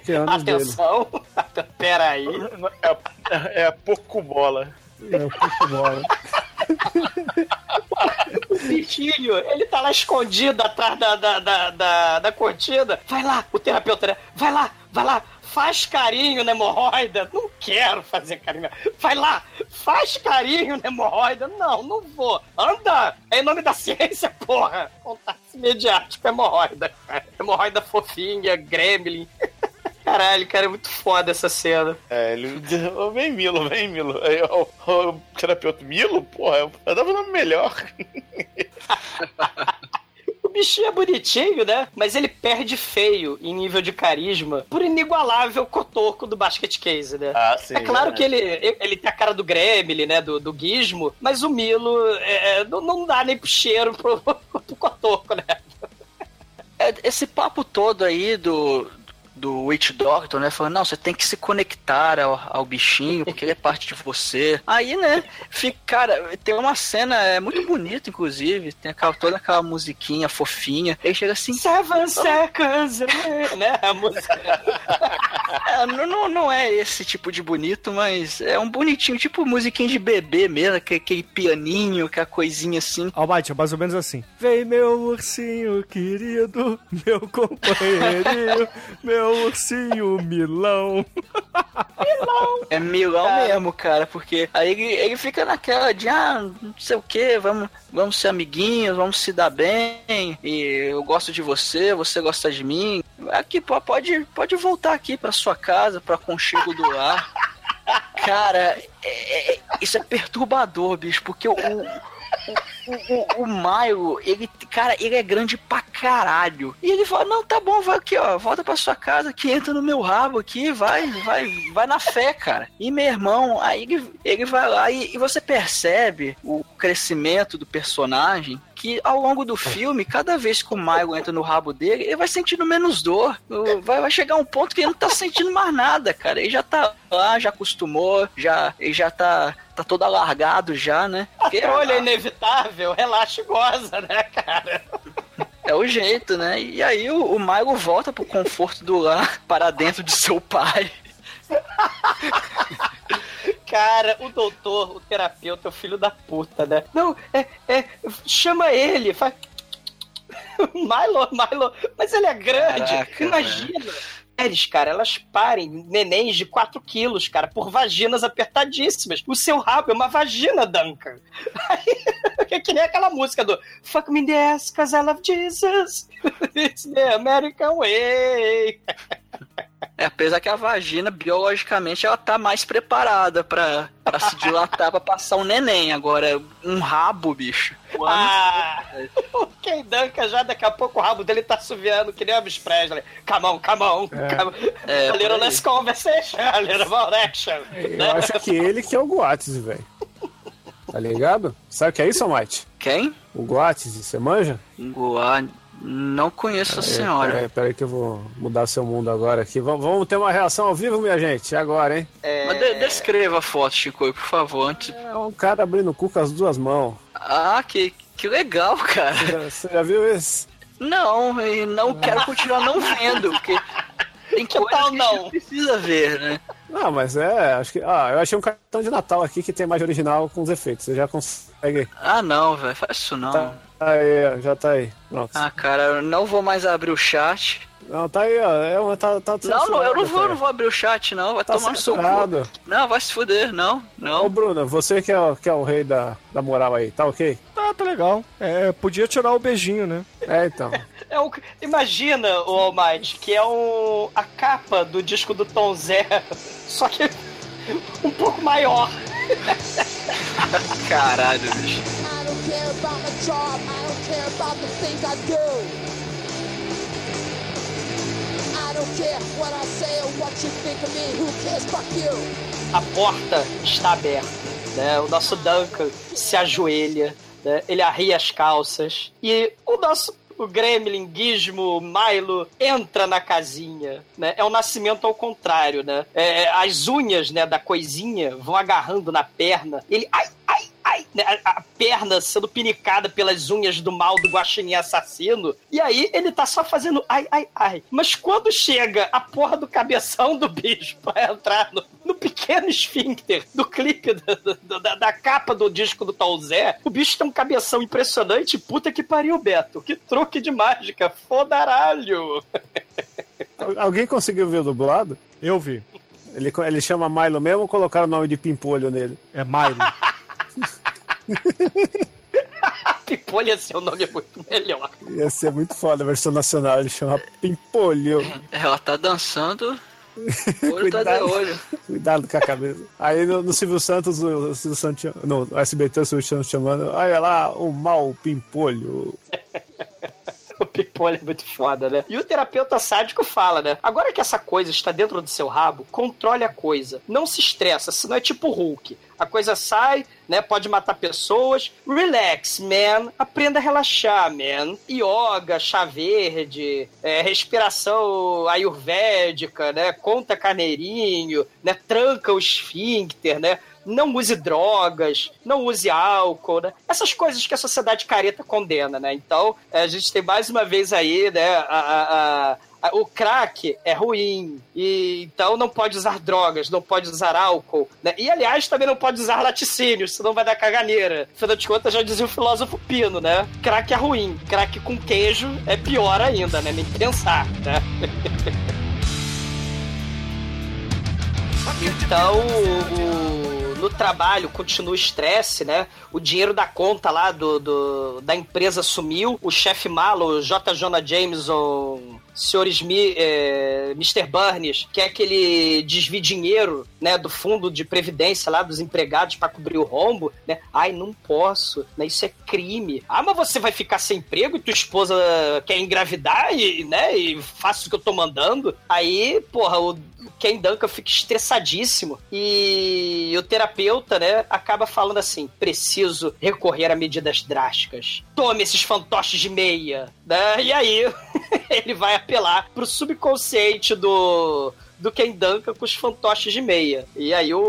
dele. Atenção, [laughs] pera aí. É, é a pouco bola. É o Pokébola. [laughs] O bichinho, ele tá lá escondido atrás da, da, da, da, da cortina. Vai lá, o terapeuta, né? Vai lá, vai lá, faz carinho na hemorroida. Não quero fazer carinho. Vai lá, faz carinho na hemorroida. Não, não vou. Anda! É em nome da ciência, porra. Contato imediato com hemorroida. Hemorroida fofinha, gremlin. Caralho, cara, é muito foda essa cena. É, ele. [laughs] Ô, Vem Milo, vem Milo. Aí, o terapeuta Milo, porra, eu, eu dava o nome melhor. [laughs] O bichinho é bonitinho, né? Mas ele perde feio em nível de carisma por inigualável cotoco do Basket Case, né? Ah, sim, é claro verdade. que ele, ele tem a cara do Gremlin, né? Do, do Gizmo, mas o Milo é, é, não, não dá nem pro cheiro pro, [laughs] pro cotoco, né? É, Esse papo todo aí do, do Witch Doctor, né? Falando, não, você tem que se conectar ao, ao bichinho, porque ele é parte de você. Aí, né, fica, cara, tem uma cena, é muito bonita, inclusive, tem aquela, toda aquela musiquinha fofinha. Ele chega assim. Seven seconds, [laughs] né? A música. É, não, não, não é esse tipo de bonito, mas é um bonitinho, tipo musiquinha de bebê mesmo, aquele, aquele pianinho, aquela coisinha assim. Almighty, é mais ou menos assim. Vem meu ursinho querido, meu companheirinho, meu ursinho Milão. É Milão mesmo, cara, porque aí ele, ele fica naquela de, ah, não sei o que, vamos, vamos ser amiguinhos, vamos se dar bem, e eu gosto de você, você gosta de mim. Aqui, pô, pode, pode voltar aqui pra sua casa, pro aconchego do lar. Cara, é- é- isso é perturbador, bicho, porque o, o, o, o Maio, ele, cara, ele é grande pra caralho. E ele fala, não, tá bom, vai aqui, ó, volta pra sua casa, que entra no meu rabo aqui, vai, vai, vai na fé, cara. E meu irmão, aí ele, ele vai lá e, e você percebe o crescimento do personagem que ao longo do filme, cada vez que o Maio entra no rabo dele, ele vai sentindo menos dor. Vai, vai chegar um ponto que ele não tá sentindo mais nada, cara. Ele já tá lá, já acostumou, já, ele já tá, tá todo alargado já, né? A trolha é inevitável, relaxa e goza, né, cara? É o jeito, né? E aí o, o volta pro conforto do lar [laughs] para dentro de seu pai. Cara, o doutor, o terapeuta, é o filho da puta, né? Não, é, é, chama ele, faz... Milo, Milo, mas ele é grande, Caraca, imagina. Mulheres, cara, elas parem nenéns de 4 quilos, cara, por vaginas apertadíssimas. O seu rabo é uma vagina, Duncan. Aí, [laughs] é que nem aquela música do Fuck me the ass, cause I love Jesus. [laughs] It's the American way. [laughs] É, apesar que a vagina, biologicamente, ela tá mais preparada pra, pra se dilatar, [laughs] pra passar um neném. Agora, um rabo, bicho. Ah, o Ken Duncan já daqui a pouco o rabo dele tá suviando que nem Elvis Presley. Come on, come on. É. Come on. É, a little less conversation, a little more action. Eu acho que ele que é o Guates, velho. Tá ligado? Sabe o que é isso, Almighty? Quem? O Guates, você manja? Goa... Não conheço a senhora. Peraí, peraí que eu vou mudar seu mundo agora aqui. Vamos, vamos ter uma reação ao vivo, minha gente. Agora, hein? Mas de- descreva a foto, Chico, por favor, antes. É um cara abrindo o cu com as duas mãos. Ah, que, que legal, cara. Você já, você já viu isso? Não, e não quero continuar não vendo, porque tem Que tal que a gente não? precisa ver, né? Não, mas é, acho que. Ah, eu achei um cartão de Natal aqui que tem mais original com os efeitos. Você já consegue. Ah, não, velho, faz isso não. Tá aí, ó, já tá aí. Pronto. Ah, cara, eu não vou mais abrir o chat. Não, tá aí, ó. É uma, tá, tá Não, não, eu não censurado, vou, não vou abrir o chat, não. Vai Tá tomar no seu cu. censurado. Não, vai se fuder, não, Ô, não. Bruno, você que é, o- que é o rei da, da moral aí, tá ok? Tá, tá legal. É, podia tirar o beijinho, né? É, então. [laughs] É o, imagina, o Almighty, que é um, a capa do disco do Tom Zé, [laughs] só que um pouco maior. [laughs] Caralho, bicho. A porta está aberta, né? O nosso Duncan se ajoelha, né? Ele arria as calças e o nosso o Gremlin, Gizmo, Milo entra na casinha, né? É o nascimento ao contrário, né? É, as unhas, né, da coisinha vão agarrando na perna. Ele, ai, ai, ai, né? a, a perna sendo pinicada pelas unhas do mal do guaxinim assassino. E aí ele tá só fazendo ai, ai, ai. Mas quando chega a porra do cabeção do bicho pra entrar no, no pequeno esfíncter do clipe da, da- da- da capa do disco do Tom Zé, o bicho tem um cabeção impressionante. Puta que pariu, Beto. Que truque de mágica. Fodaralho. Al- [laughs] Alguém conseguiu ver o dublado? Eu vi. Ele, ele chama Milo mesmo ou colocaram o nome de Pimpolho nele? É Milo. [laughs] [laughs] Pipolha, seu nome é muito melhor. Ia ser muito foda a versão nacional, ele chama Pimpolho. Ela tá dançando. Olho tá de Cuidado. olho. Cuidado com a cabeça. Aí no, no Silvio Santos, o, o Silvio Santos, no SBT, o Silvio Santos chamando, olha lá, o mal Pimpolho. [laughs] Ele é muito foda, né? E o terapeuta sádico fala, né? Agora que essa coisa está dentro do seu rabo, controle a coisa. Não se estressa, senão é tipo Hulk. A coisa sai, né? Pode matar pessoas. Relax, man. Aprenda a relaxar, man. Yoga, chá verde, é, respiração ayurvédica, né? Conta carneirinho, né? Tranca o esfíncter, né? Não use drogas, não use álcool, né? Essas coisas que a sociedade careta condena, né? Então, a gente tem mais uma vez aí, né, a, a, a, o crack é ruim, e então não pode usar drogas, não pode usar álcool, né? E, aliás, também não pode usar laticínios, senão vai dar caganeira. Afinal de contas, já dizia o filósofo Pino, né? Crack é ruim, crack com queijo é pior ainda, né? Nem pensar, né? [laughs] Então, o, no trabalho continua o estresse, né? O dinheiro da conta lá do, do da empresa sumiu. O chefe malo, J. Jonah Jameson, Sr. Smith, é, Mr. Burns, quer que ele desvie dinheiro, né, do fundo de previdência lá dos empregados para cobrir o rombo, né? Ai, não posso, né? Isso é crime. Ah, mas você vai ficar sem emprego e tua esposa quer engravidar e, né, e faça o que eu tô mandando? Aí, porra, o Ken Duncan fica estressadíssimo e o terapeuta, né, acaba falando assim: preciso recorrer a medidas drásticas. Tome esses fantoches de meia, né? E aí [laughs] ele vai apelar pro subconsciente do do Ken Duncan com os fantoches de meia. E aí o,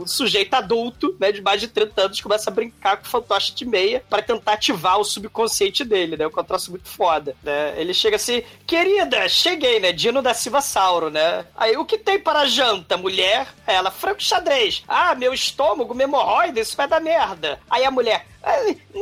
o sujeito adulto, né, de mais de 30 anos, começa a brincar com o fantoche de meia para tentar ativar o subconsciente dele, né? O contraste muito foda, né? Ele chega assim, querida, cheguei, né? Dino da Silva Sauro, né? Aí, o que tem para janta, mulher? Ela, frango xadrez. Ah, meu estômago, meu hemorroida, isso vai dar merda. Aí a mulher,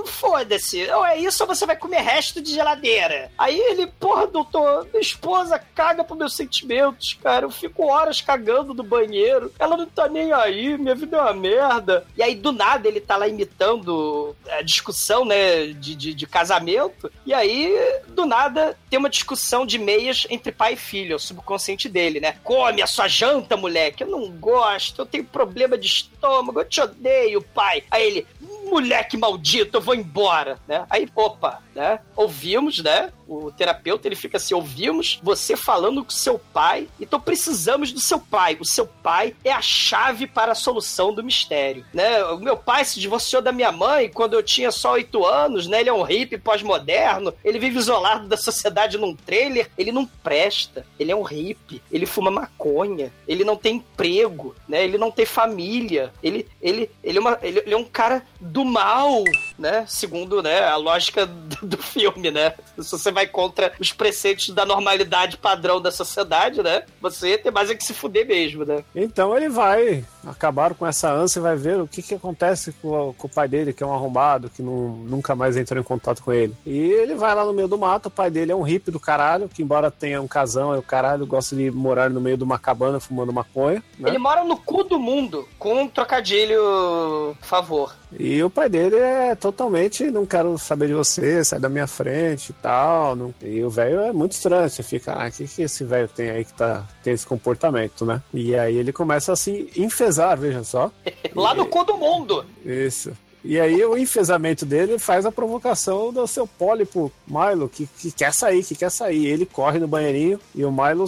foda-se, ou é isso ou você vai comer resto de geladeira. Aí ele, porra, doutor, minha esposa caga pro meus sentimentos, cara. Eu fico horas cagando no banheiro. Ela não tá nem aí, minha vida é uma merda. E aí, do nada, ele tá lá imitando a discussão, né, de, de, de casamento. E aí, do nada, tem uma discussão de meias entre pai e filho, é o subconsciente dele, né? Come a sua janta, moleque. Eu não gosto, eu tenho problema de estômago, eu te odeio, pai. Aí ele, moleque maldito, eu vou embora, né? Aí, opa, né? Ouvimos, né? O terapeuta, ele fica assim, ouvimos você falando com seu pai, então precisamos do seu pai. O seu pai é a chave para a solução do mistério, né? O meu pai se divorciou da minha mãe quando eu tinha só oito anos, né? Ele é um hippie pós-moderno, ele vive isolado da sociedade num trailer, ele não presta, ele é um hippie, ele fuma maconha, ele não tem emprego, né? Ele não tem família, ele, ele, ele, é, uma, ele, ele é um cara do mal, né? Segundo né, a lógica do, [laughs] do filme, né? Se você vai contra os preceitos da normalidade padrão da sociedade, né? Você tem mais é que se fuder mesmo, né? Então ele vai acabar com essa ânsia e vai ver o que, que acontece com o, com o pai dele, que é um arrombado, que não, nunca mais entrou em contato com ele. E ele vai lá no meio do mato, o pai dele é um hippie do caralho, que embora tenha um casão, é o caralho, gosta de morar no meio de uma cabana fumando maconha. Né? Ele mora no cu do mundo, com um trocadilho, favor. E o pai dele é totalmente, não quero saber de você, sai da minha frente e tal. Não... E o velho é muito estranho, você fica, ah, o que, que esse velho tem aí que tá, tem esse comportamento, né? E aí ele começa a se enfesar, veja só. [laughs] Lá e... no cu do mundo! Isso. E aí o enfesamento dele faz a provocação do seu pólipo Milo, que, que quer sair, que quer sair. Ele corre no banheirinho e o Milo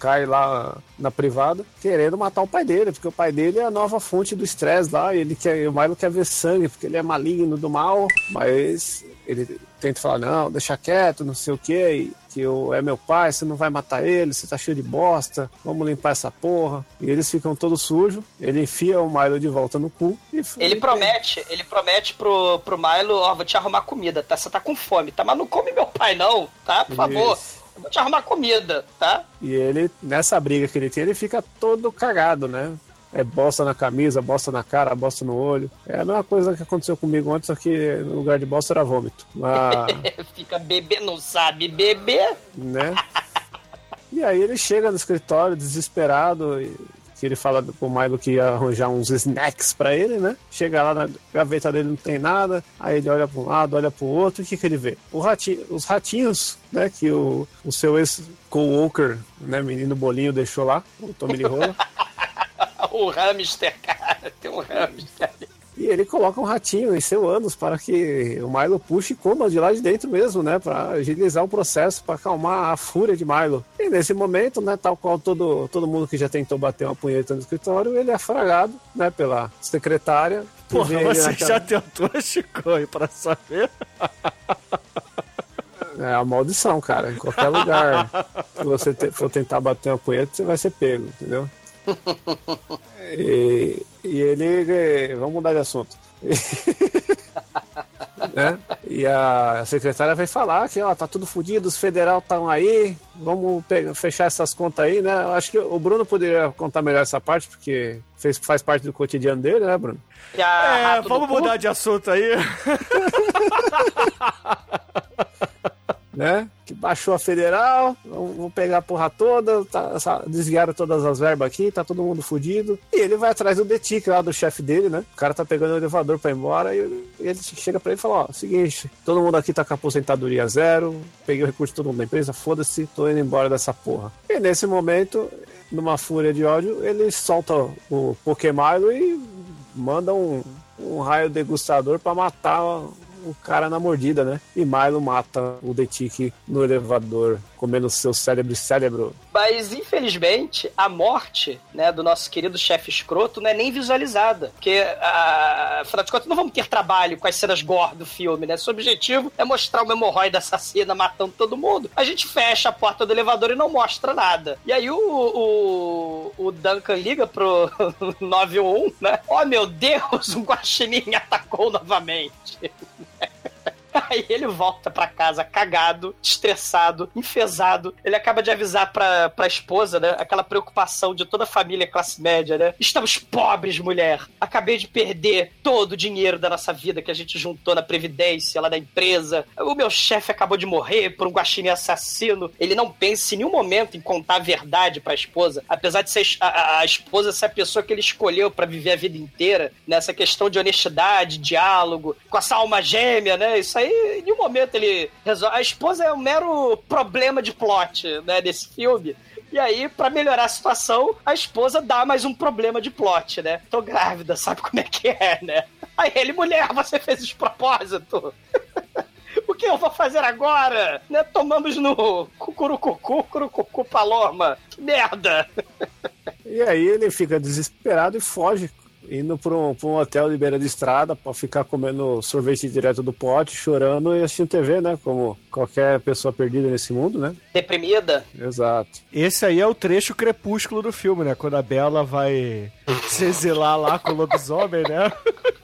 cai lá na privada querendo matar o pai dele, porque o pai dele é a nova fonte do estresse lá, e ele quer, o Milo quer ver sangue, porque ele é maligno do mal, mas ele tenta falar, não, deixa quieto, não sei o que, que eu, é meu pai, você não vai matar ele, você tá cheio de bosta, vamos limpar essa porra. E eles ficam todos sujos, ele enfia o Milo de volta no cu e Ele promete, ele promete pro, pro Milo, ó, vou te arrumar comida, tá? Você tá com fome, tá? Mas não come meu pai não, tá? Por favor. Vou te arrumar comida, tá? E ele, nessa briga que ele tem, ele fica todo cagado, né? É bosta na camisa, bosta na cara, bosta no olho. É a mesma coisa que aconteceu comigo antes, só que no lugar de bosta era vômito. Mas... [laughs] fica bebê, não sabe beber? Né? E aí ele chega no escritório desesperado e que ele fala pro Milo que ia arranjar uns snacks para ele, né? Chega lá na gaveta dele não tem nada, aí ele olha para um lado, olha para o outro, o que que ele vê? Ratinho, os ratinhos, né? Que o, o seu ex-co-worker, né? Menino Bolinho deixou lá, o Tommy Lee Rola. [laughs] o hamster, cara, tem um hamster. E ele coloca um ratinho em seu ânus para que o Milo puxe e coma de lá de dentro mesmo, né? Para agilizar o processo, para acalmar a fúria de Milo. E nesse momento, né, tal qual todo, todo mundo que já tentou bater uma punheta no escritório, ele é fragado, né, pela secretária. Porra, você naquela- já tentou, Chico, pra saber? É a maldição, cara. Em qualquer lugar que você te- for tentar bater uma punheta, você vai ser pego, entendeu? [laughs] E, e ele. Vamos mudar de assunto. [laughs] né? E a secretária vai falar que ó, tá tudo fodido, os federal estão aí, vamos pe- fechar essas contas aí, né? Eu acho que o Bruno poderia contar melhor essa parte, porque fez, faz parte do cotidiano dele, né, Bruno? É, vamos Cu? mudar de assunto aí. [laughs] né? Que baixou a federal, vão pegar a porra toda, tá- desviaram todas as verbas aqui, tá todo mundo fudido. E ele vai atrás do Detic lá, do chefe dele, né? O cara tá pegando o elevador pra ir embora e ele chega pra ele e fala: Ó, seguinte, todo mundo aqui tá com a aposentadoria zero, peguei o recurso de todo mundo da empresa, foda-se, tô indo embora dessa porra. E nesse momento, numa fúria de ódio, ele solta o Pokémon e manda um, um raio degustador pra matar o cara na mordida, né? E Milo mata o Detic no elevador, comendo seu cérebro cérebro. Mas, infelizmente, a morte né, do nosso querido chefe escroto não é nem visualizada. Porque, ah, afinal de contas, não vamos ter trabalho com as cenas gore do filme, né? Seu objetivo é mostrar uma hemorroida assassina matando todo mundo. A gente fecha a porta do elevador e não mostra nada. E aí o, o, o Duncan liga pro [laughs] 911, né? Oh, meu Deus, um guaxinim atacou novamente. [laughs] [laughs] Aí ele volta pra casa cagado, estressado, enfesado. Ele acaba de avisar pra, pra esposa, né? Aquela preocupação de toda a família classe média, né? Estamos pobres, mulher. Acabei de perder todo o dinheiro da nossa vida que a gente juntou na Previdência lá da empresa. O meu chefe acabou de morrer por um guaxinim assassino. Ele não pensa em nenhum momento em contar a verdade pra esposa, apesar de ser a, a- esposa ser a pessoa que ele escolheu pra viver a vida inteira, nessa questão de honestidade, diálogo, com essa alma gêmea, né? Isso aí, em nenhum momento ele resolve. A esposa é um mero problema de plot, né, desse filme. E aí, pra melhorar a situação, a esposa dá mais um problema de plot, né? Tô grávida, sabe como é que é, né? Aí ele, mulher, você fez esse propósito. [laughs] O que eu vou fazer agora? Né? Tomamos no cucurucucu, curucucu paloma. Que merda! E aí ele fica desesperado e foge, indo pra um, um hotel de beira de estrada pra ficar comendo sorvete direto do pote, chorando e assistindo TV, né? Como qualquer pessoa perdida nesse mundo, né? Deprimida? Exato. Esse aí é o trecho crepúsculo do filme, né? Quando a Bela vai se exilar lá com o lobisomem, né? [laughs]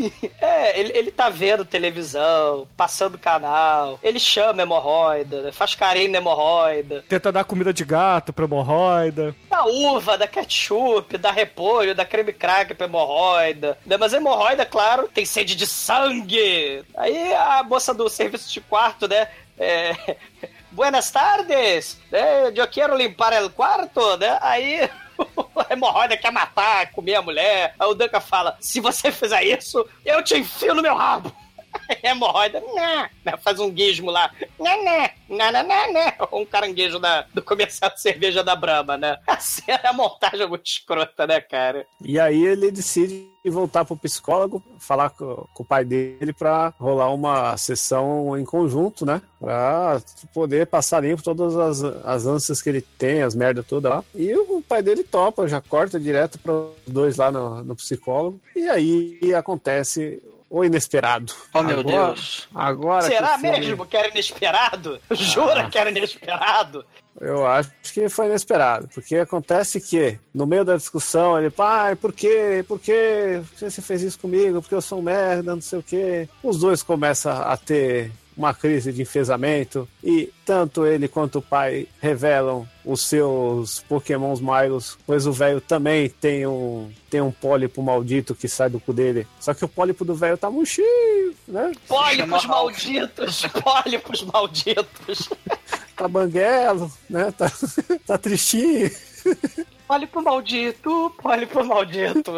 [laughs] É, ele, ele tá vendo televisão, passando canal, ele chama hemorroida, né? faz carinho na hemorroida, Tenta dar comida de gato pra hemorroida. dá uva, dá ketchup, dá repolho, dá creme cracker pra hemorroida. Né? Mas hemorroida, claro, tem sede de sangue. Aí a moça do serviço de quarto, né? É... [laughs] Buenas tardes, né? Eu quero limpar o quarto, né? Aí a [laughs] hemorroida quer matar, comer a mulher. Aí o Duncan fala: se você fizer isso, eu te enfio no meu rabo. [laughs] Hemorroida, né? né, Faz um guismo lá. Né, né, né, né, né, né. Um caranguejo da, do comercial de cerveja da Brahma, né? [laughs] A cena, a montagem é muito escrota, né, cara? E aí ele decide voltar pro psicólogo, falar com, com o pai dele pra rolar uma sessão em conjunto, né? Pra poder passar limpo todas as, as ânsias que ele tem, as merdas todas lá. E o pai dele topa, já corta direto para os dois lá no, no psicólogo. E aí acontece o inesperado. Oh, meu Agora- Deus. Agora que Será filme- mesmo que era inesperado? [laughs] Jura Ah. que era inesperado? Eu acho que foi inesperado, porque acontece que, no meio da discussão, ele, pai, por quê? Por quê? Por que você fez isso comigo? Porque eu sou um merda, não sei o quê. Os dois começam a ter uma crise de enfesamento e tanto ele quanto o pai revelam os seus pokémons Milos, pois o velho também tem um, tem um pólipo maldito que sai do cu dele. Só que o pólipo do velho tá murchinho, né? Pólipos malditos, [laughs] pólipos malditos. [laughs] Tá banguelo, né? Tá, [laughs] tá tristinho. Pólipo maldito, pólipo maldito.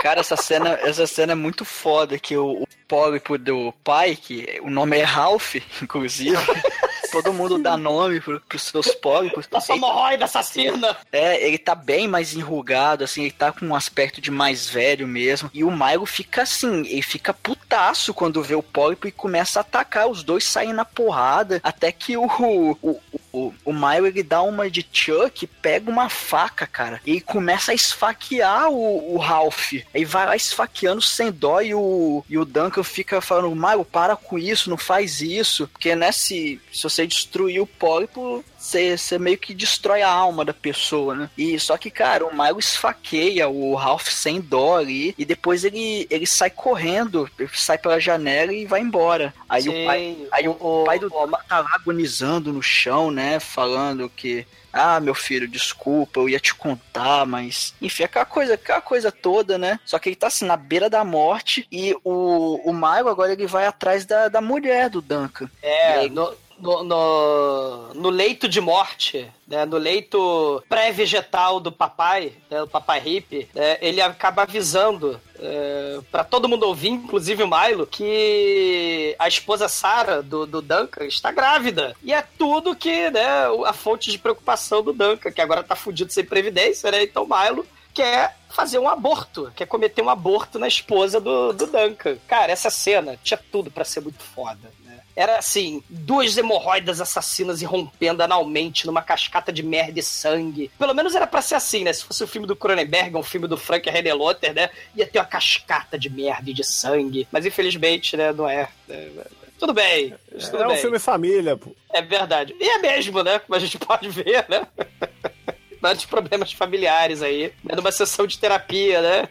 Cara, essa cena, essa cena é muito foda, que o, o pólipo do pai, que o nome é Ralph, inclusive, [laughs] todo mundo dá nome pro, pros seus pólipos. Nossa hemorroida assassina! É, ele tá bem mais enrugado, assim, ele tá com um aspecto de mais velho mesmo. E o Milo fica assim, ele fica putaço quando vê o pólipo e começa a atacar. Os dois saem na porrada, até que o, o, o, o Milo ele dá uma de Chuck, pega uma faca, cara, e começa a esfaquear o, o Ralph. Aí vai lá esfaqueando sem dó e o, e o Duncan fica falando, Milo, para com isso, não faz isso. Porque, né, se, se você destruir o pólipo, você, meio que destrói a alma da pessoa, né? E só que, cara, o Milo esfaqueia o Ralph sem dó ali, e depois ele, ele sai correndo, ele sai pela janela e vai embora. Aí Sim, o pai, aí o, o- pai do Duncan tá lá agonizando no chão, né? Falando que. Ah, meu filho, desculpa, eu ia te contar, mas. Enfim, aquela coisa, aquela coisa toda, né? Só que ele tá assim, na beira da morte, e o, o Milo agora ele vai atrás da, da mulher do Duncan. É, no, no, no, no leito de morte, né, no leito pré-vegetal do papai, né, o papai hippie, né, ele acaba avisando é, para todo mundo ouvir, inclusive o Milo, que a esposa Sarah do, do Duncan está grávida. E é tudo que, né, a fonte de preocupação do Duncan, que agora tá fudido sem previdência, né? Então Milo quer fazer um aborto, quer cometer um aborto na esposa do, do Duncan. Cara, essa cena tinha tudo pra ser muito foda. né? Era assim, duas hemorroidas assassinas irrompendo analmente numa cascata de merda e sangue. Pelo menos era pra ser assim, né? Se fosse o filme do Cronenberg, um filme do Frank Redelotter, né? Ia ter uma cascata de merda e de sangue. Mas infelizmente, né, não é. É, Tudo bem. Tudo É um bem. filme família, pô. É verdade. E é mesmo, né? Como a gente pode ver, né? [laughs] Vários problemas familiares aí. É numa sessão de terapia, né?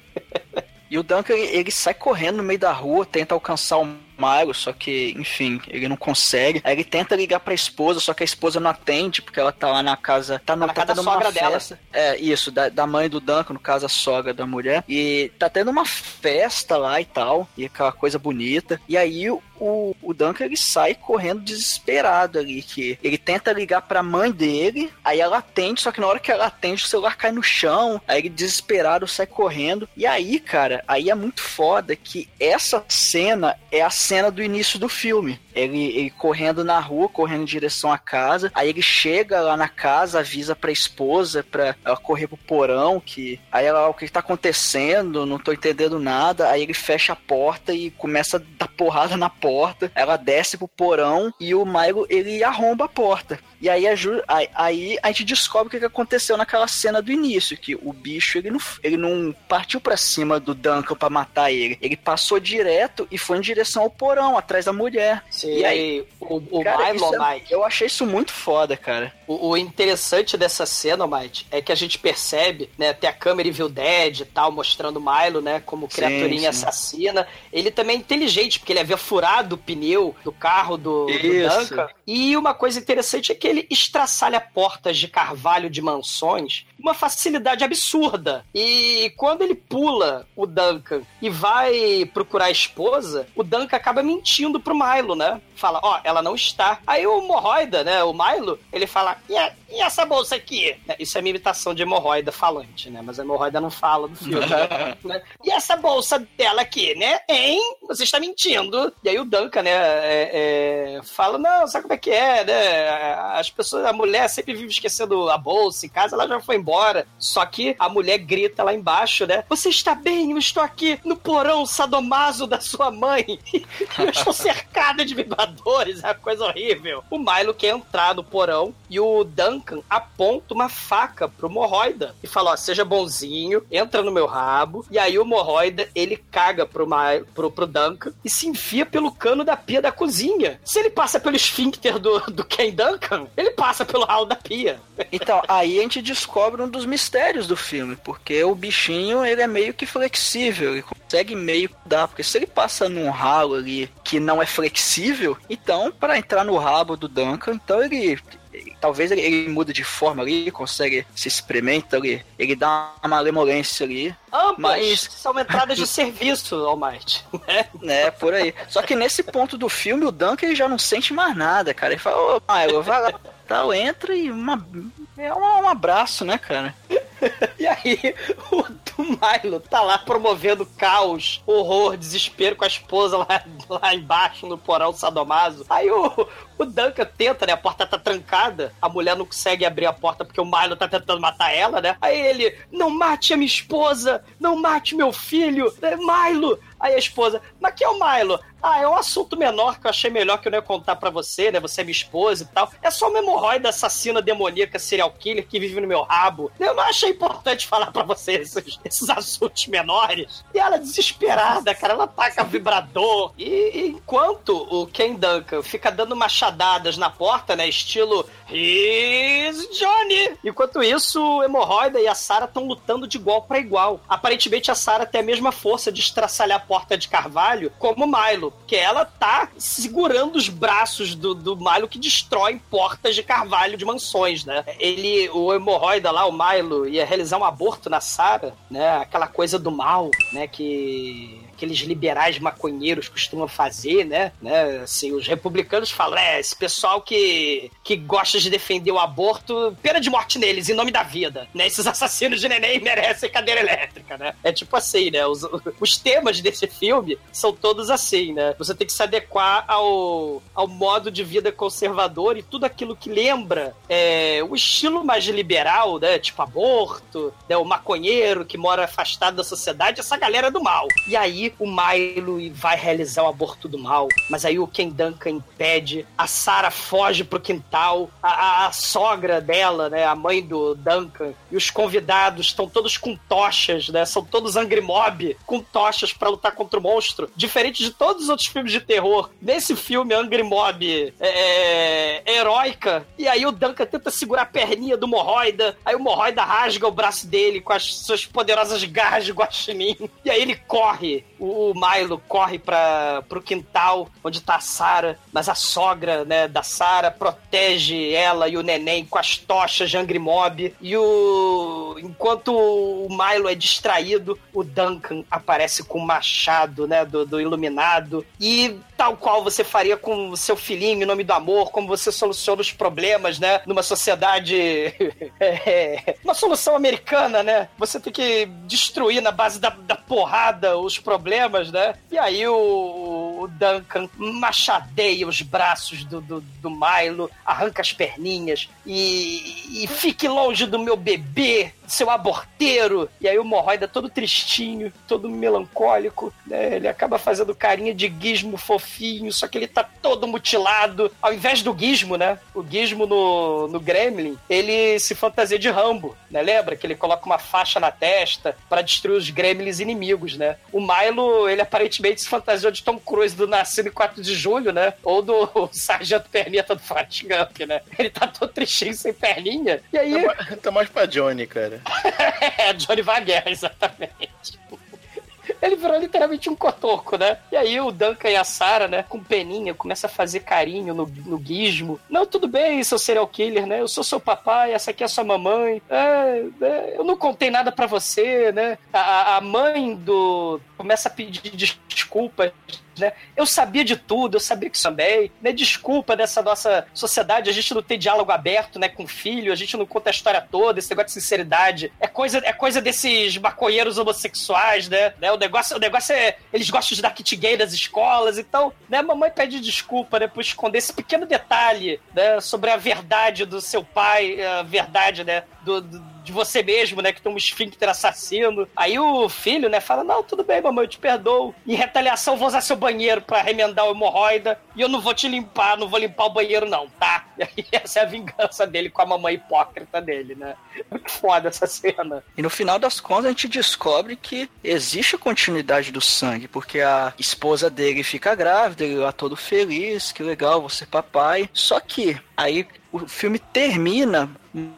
E o Duncan, ele, ele sai correndo no meio da rua, tenta alcançar o Milo, só que, enfim, ele não consegue. Aí ele tenta ligar pra esposa, só que a esposa não atende, porque ela tá lá na casa. Tá, no, na tá casa da sogra dela. É, isso, da, da mãe do Duncan, no caso, a sogra da mulher. E tá tendo uma festa lá e tal, e aquela coisa bonita. E aí o, o, o Duncan ele sai correndo desesperado ali, que ele tenta ligar pra mãe dele, aí ela atende, só que na hora que ela atende, o celular cai no chão, aí ele desesperado sai correndo. E aí, cara, aí é muito foda que essa cena é a cena do início do filme. Ele, ele correndo na rua, correndo em direção à casa, aí ele chega lá na casa, avisa pra esposa pra ela correr pro porão, que aí ela, o que tá acontecendo, não tô entendendo nada, aí ele fecha a porta e começa a dar porrada na porta, ela desce pro porão e o Milo, ele arromba a porta. E aí a, Ju- aí, aí a gente descobre o que que aconteceu naquela cena do início, que o bicho, ele não, ele não partiu pra cima do Duncan pra matar ele, ele passou direto e foi em direção ao porão, atrás da mulher. Sim, e aí, o, o cara, Milo, é- Mike. eu achei isso muito foda, cara. O, o interessante dessa cena, Mike, é que a gente percebe, né, até a câmera Evil Dead e tal, mostrando o Milo, né, como Sim, criaturinha sim. assassina. Ele também é inteligente, porque ele havia furado o pneu do carro do, do. Duncan. E uma coisa interessante é que ele estraçalha portas de carvalho de mansões com uma facilidade absurda. E quando ele pula o Duncan e vai procurar a esposa, o Duncan acaba mentindo pro Milo, né? Fala, ó, ela não está. Aí o hemorroida, né, o Milo, ele fala, e, a- e essa bolsa aqui? É, Isso é minha imitação de hemorroida falante, né? Mas a hemorroida não fala do filme. [laughs] né? E essa bolsa dela aqui, né? Hein? Você está mentindo. E aí o Duncan, né, é, é, fala, não, sabe como é que é, né? As pessoas, a mulher sempre vive esquecendo a bolsa em casa, ela já foi embora. Só que a mulher grita lá embaixo, né? Você está bem? Eu estou aqui no porão sadomaso da sua mãe. [laughs] Eu estou cercada de vibradores, é uma coisa horrível. O Milo quer entrar no porão e o Duncan aponta uma faca pro Morroida e fala: Ó, seja bonzinho, entra no meu rabo. E aí o Morroida ele caga pro, Milo, pro, pro Duncan e se enfia pelo cano da pia da cozinha. Se ele passa pelo esfíncter do, do Ken Duncan, ele passa pelo ralo da pia. Então, aí a gente descobre um dos mistérios do filme, porque o bichinho, ele é meio que flexível, ele consegue meio que dar, porque se ele passa num ralo ali que não é flexível, então, para entrar no rabo do Duncan, então ele... ele- Talvez ele, ele muda de forma ali, consegue se espremer, então ele, dá uma malemolência ali. Ambas Mas- são entradas de serviço, Almighty. Né? né, [laughs] por aí. Só que nesse ponto do filme, o Duncan ele já não sente mais nada, cara. Ele fala, ô, Milo, vai lá, tal, entra e uma, é um, um abraço, né, cara? [laughs] E aí, o o Milo tá lá promovendo caos, horror, desespero com a esposa lá, lá embaixo no porão sadomaso. Aí o, o Duncan tenta, né? A porta tá trancada, a mulher não consegue abrir a porta porque o Milo tá tentando matar ela, né? Aí ele, não mate a minha esposa, não mate meu filho, é, Milo! Aí a esposa, mas que é o Milo? Ah, é um assunto menor que eu achei melhor que eu não ia contar pra você, né? Você é minha esposa e tal. É só uma hemorroida assassina demoníaca serial killer que vive no meu rabo. Eu não achei importante falar pra você esses, esses assuntos menores. E ela desesperada, cara, ela taca vibrador. E, e enquanto o Ken Duncan fica dando machadadas na porta, né? Estilo He's Johnny! Enquanto isso, o hemorroida e a Sarah estão lutando de igual para igual. Aparentemente, a Sarah tem a mesma força de estraçalhar a porta de carvalho como o Milo, porque ela tá segurando os braços do, do Milo que destrói portas de carvalho de mansões, né? Ele, o hemorroida lá, o Milo, ia realizar um aborto na Sarah, né? Aquela coisa do mal, né? Que aqueles liberais maconheiros costumam fazer, né? né? Assim, os republicanos falam, é, esse pessoal que, que gosta de defender o aborto, pena de morte neles, em nome da vida, né? Esses assassinos de neném merecem cadeira elétrica, né? É tipo assim, né? Os, [laughs] os temas desse filme são todos assim, né? Você tem que se adequar ao, ao modo de vida conservador e tudo aquilo que lembra é, o estilo mais liberal, né? Tipo aborto, né? o maconheiro que mora afastado da sociedade, essa galera do mal. E aí o Milo vai realizar o aborto do mal, mas aí o Ken Duncan impede, a Sarah foge pro quintal, a, a, a sogra dela, né, a mãe do Duncan, e os convidados estão todos com tochas, né, são todos Angry Mob, com tochas para lutar contra o monstro, diferente de todos os outros filmes de terror. Nesse filme, Angry Mob é, é, é heróica, e aí o Duncan tenta segurar a perninha do Morroida, aí o Morroida rasga o braço dele com as suas poderosas garras de guaxinim, [laughs] e aí ele corre o Milo corre para pro quintal onde tá a Sara, mas a sogra, né, da Sara protege ela e o neném com as tochas de Angry Mob. E o enquanto o Milo é distraído, o Duncan aparece com o machado, né, do, do iluminado e tal qual você faria com o seu filhinho em nome do amor, como você soluciona os problemas, né, numa sociedade [laughs] é, uma solução americana, né? Você tem que destruir na base da, da porrada os problemas, né? E aí o, o Duncan machadeia os braços do, do, do Milo, arranca as perninhas e, e fique longe do meu bebê, seu aborteiro. E aí o Morroida todo tristinho, todo melancólico, né? Ele acaba fazendo carinha de gizmo fofinho, só que ele tá todo mutilado. Ao invés do gizmo, né? O gizmo no, no Gremlin, ele se fantasia de Rambo, né? Lembra que ele coloca uma faixa na testa para destruir os gremlins inimigos, né? O Milo, ele aparentemente se fantasiou de Tom Cruise do Nascido em 4 de Julho, né? Ou do [laughs] Sargento Perneta do Forrest Gump, né? Ele tá todo tristinho, sem perninha. E aí... Tá, tá mais pra Johnny, cara. É, [laughs] Johnny guerra, exatamente. Ele virou literalmente um cotoco, né? E aí o Duncan e a Sarah, né, com peninha, começa a fazer carinho no, no gizmo. Não, tudo bem, seu serial killer, né? Eu sou seu papai, essa aqui é sua mamãe. É, é, eu não contei nada para você, né? A, a mãe do. começa a pedir desculpas né? Eu sabia de tudo, eu sabia que também, né? Desculpa dessa nossa sociedade, a gente não tem diálogo aberto, né, com o filho, a gente não conta a história toda, esse negócio de sinceridade. É coisa, é coisa desses maconheiros homossexuais, né? né? O negócio, o negócio é, eles gostam de dar kit gay nas escolas, então, né, mamãe pede desculpa, né, por esconder esse pequeno detalhe, né, sobre a verdade do seu pai, a verdade, né, do, do de você mesmo, né? Que tem um esfíncter assassino. Aí o filho, né, fala: Não, tudo bem, mamãe, eu te perdoo. Em retaliação, vou usar seu banheiro para remendar o hemorroida e eu não vou te limpar, não vou limpar o banheiro, não, tá? [laughs] E essa é a vingança dele com a mamãe hipócrita dele, né? Muito [laughs] foda essa cena. E no final das contas, a gente descobre que existe a continuidade do sangue, porque a esposa dele fica grávida, ele lá todo feliz, que legal, você papai. Só que aí o filme termina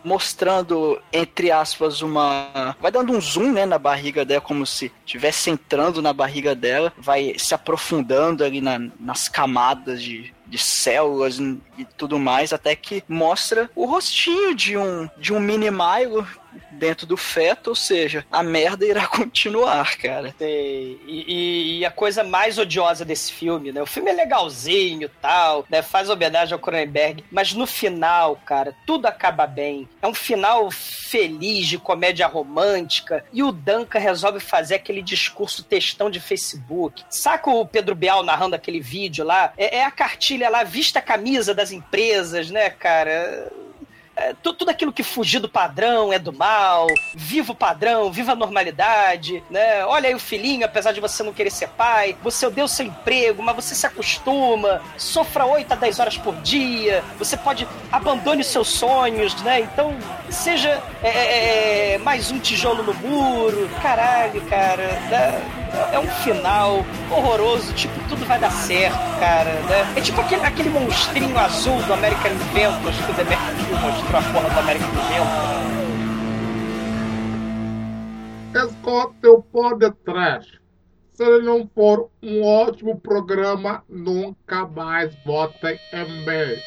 mostrando, entre aspas, uma. Vai dando um zoom né, na barriga dela, como se estivesse entrando na barriga dela, vai se aprofundando ali na, nas camadas de, de células e tudo mais, até que mostra o rostinho de um, de um mini Milo dentro do feto, ou seja, a merda irá [laughs] continuar, cara. E, e- e a coisa mais odiosa desse filme, né? O filme é legalzinho tal, né? Faz homenagem ao Cronenberg, mas no final, cara, tudo acaba bem. É um final feliz de comédia romântica e o Duncan resolve fazer aquele discurso textão de Facebook. Saca o Pedro Bial narrando aquele vídeo lá? É, é a cartilha lá, vista a camisa das empresas, né, cara? É, tu- tudo aquilo que fugir do padrão é do mal, viva o padrão, viva a normalidade, né? Olha aí o filhinho, apesar de você não querer ser pai, você odeia o seu emprego, mas você se acostuma, sofra 8 a 10 horas por dia, você pode abandone os seus sonhos, né? Então, seja é, é, é, mais um tijolo no muro, caralho, cara, né? É um final horroroso, tipo, tudo vai dar certo, cara, né? É tipo aquele, aquele monstrinho azul do American Inventor, acho que o Demetrio mostrou a porra do American Inventor. Escute o podcast. Se ele não for um ótimo programa, nunca mais votem em mim.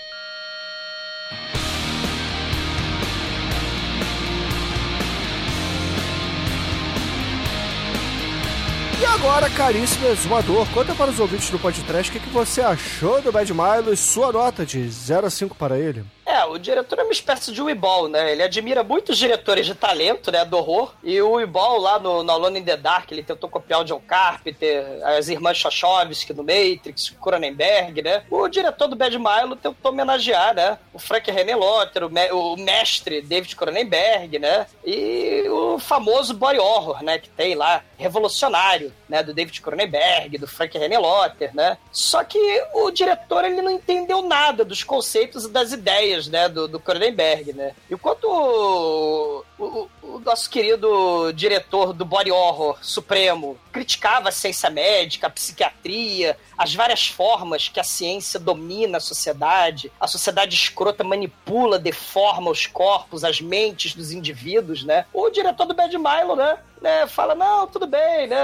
E agora, caríssimo exumador, conta para os ouvintes do podcast o que, que você achou do Bad Milo e sua nota de 0 a 5 para ele. É, o diretor é uma espécie de Weeball, né? Ele admira muitos diretores de talento, né? Do horror. E o Weeball lá no, no Alone in the Dark, ele tentou copiar o John Carpenter, as irmãs Chachovsky do Matrix, Cronenberg, né? O diretor do Bad Milo tentou homenagear, né? O Frank René Lotter, o, me- o mestre David Cronenberg, né? E o famoso body horror, né? Que tem lá, revolucionário, né? Do David Cronenberg, do Frank René Lotter, né? Só que o diretor, ele não entendeu nada dos conceitos e das ideias, né? Do, Cronenberg, né? Enquanto o, o, nosso querido diretor do body horror supremo criticava a ciência médica, a psiquiatria, as várias formas que a ciência domina a sociedade, a sociedade escrota manipula, deforma os corpos, as mentes dos indivíduos, né? O diretor do Bad Milo, né? né, fala, não, tudo bem, né?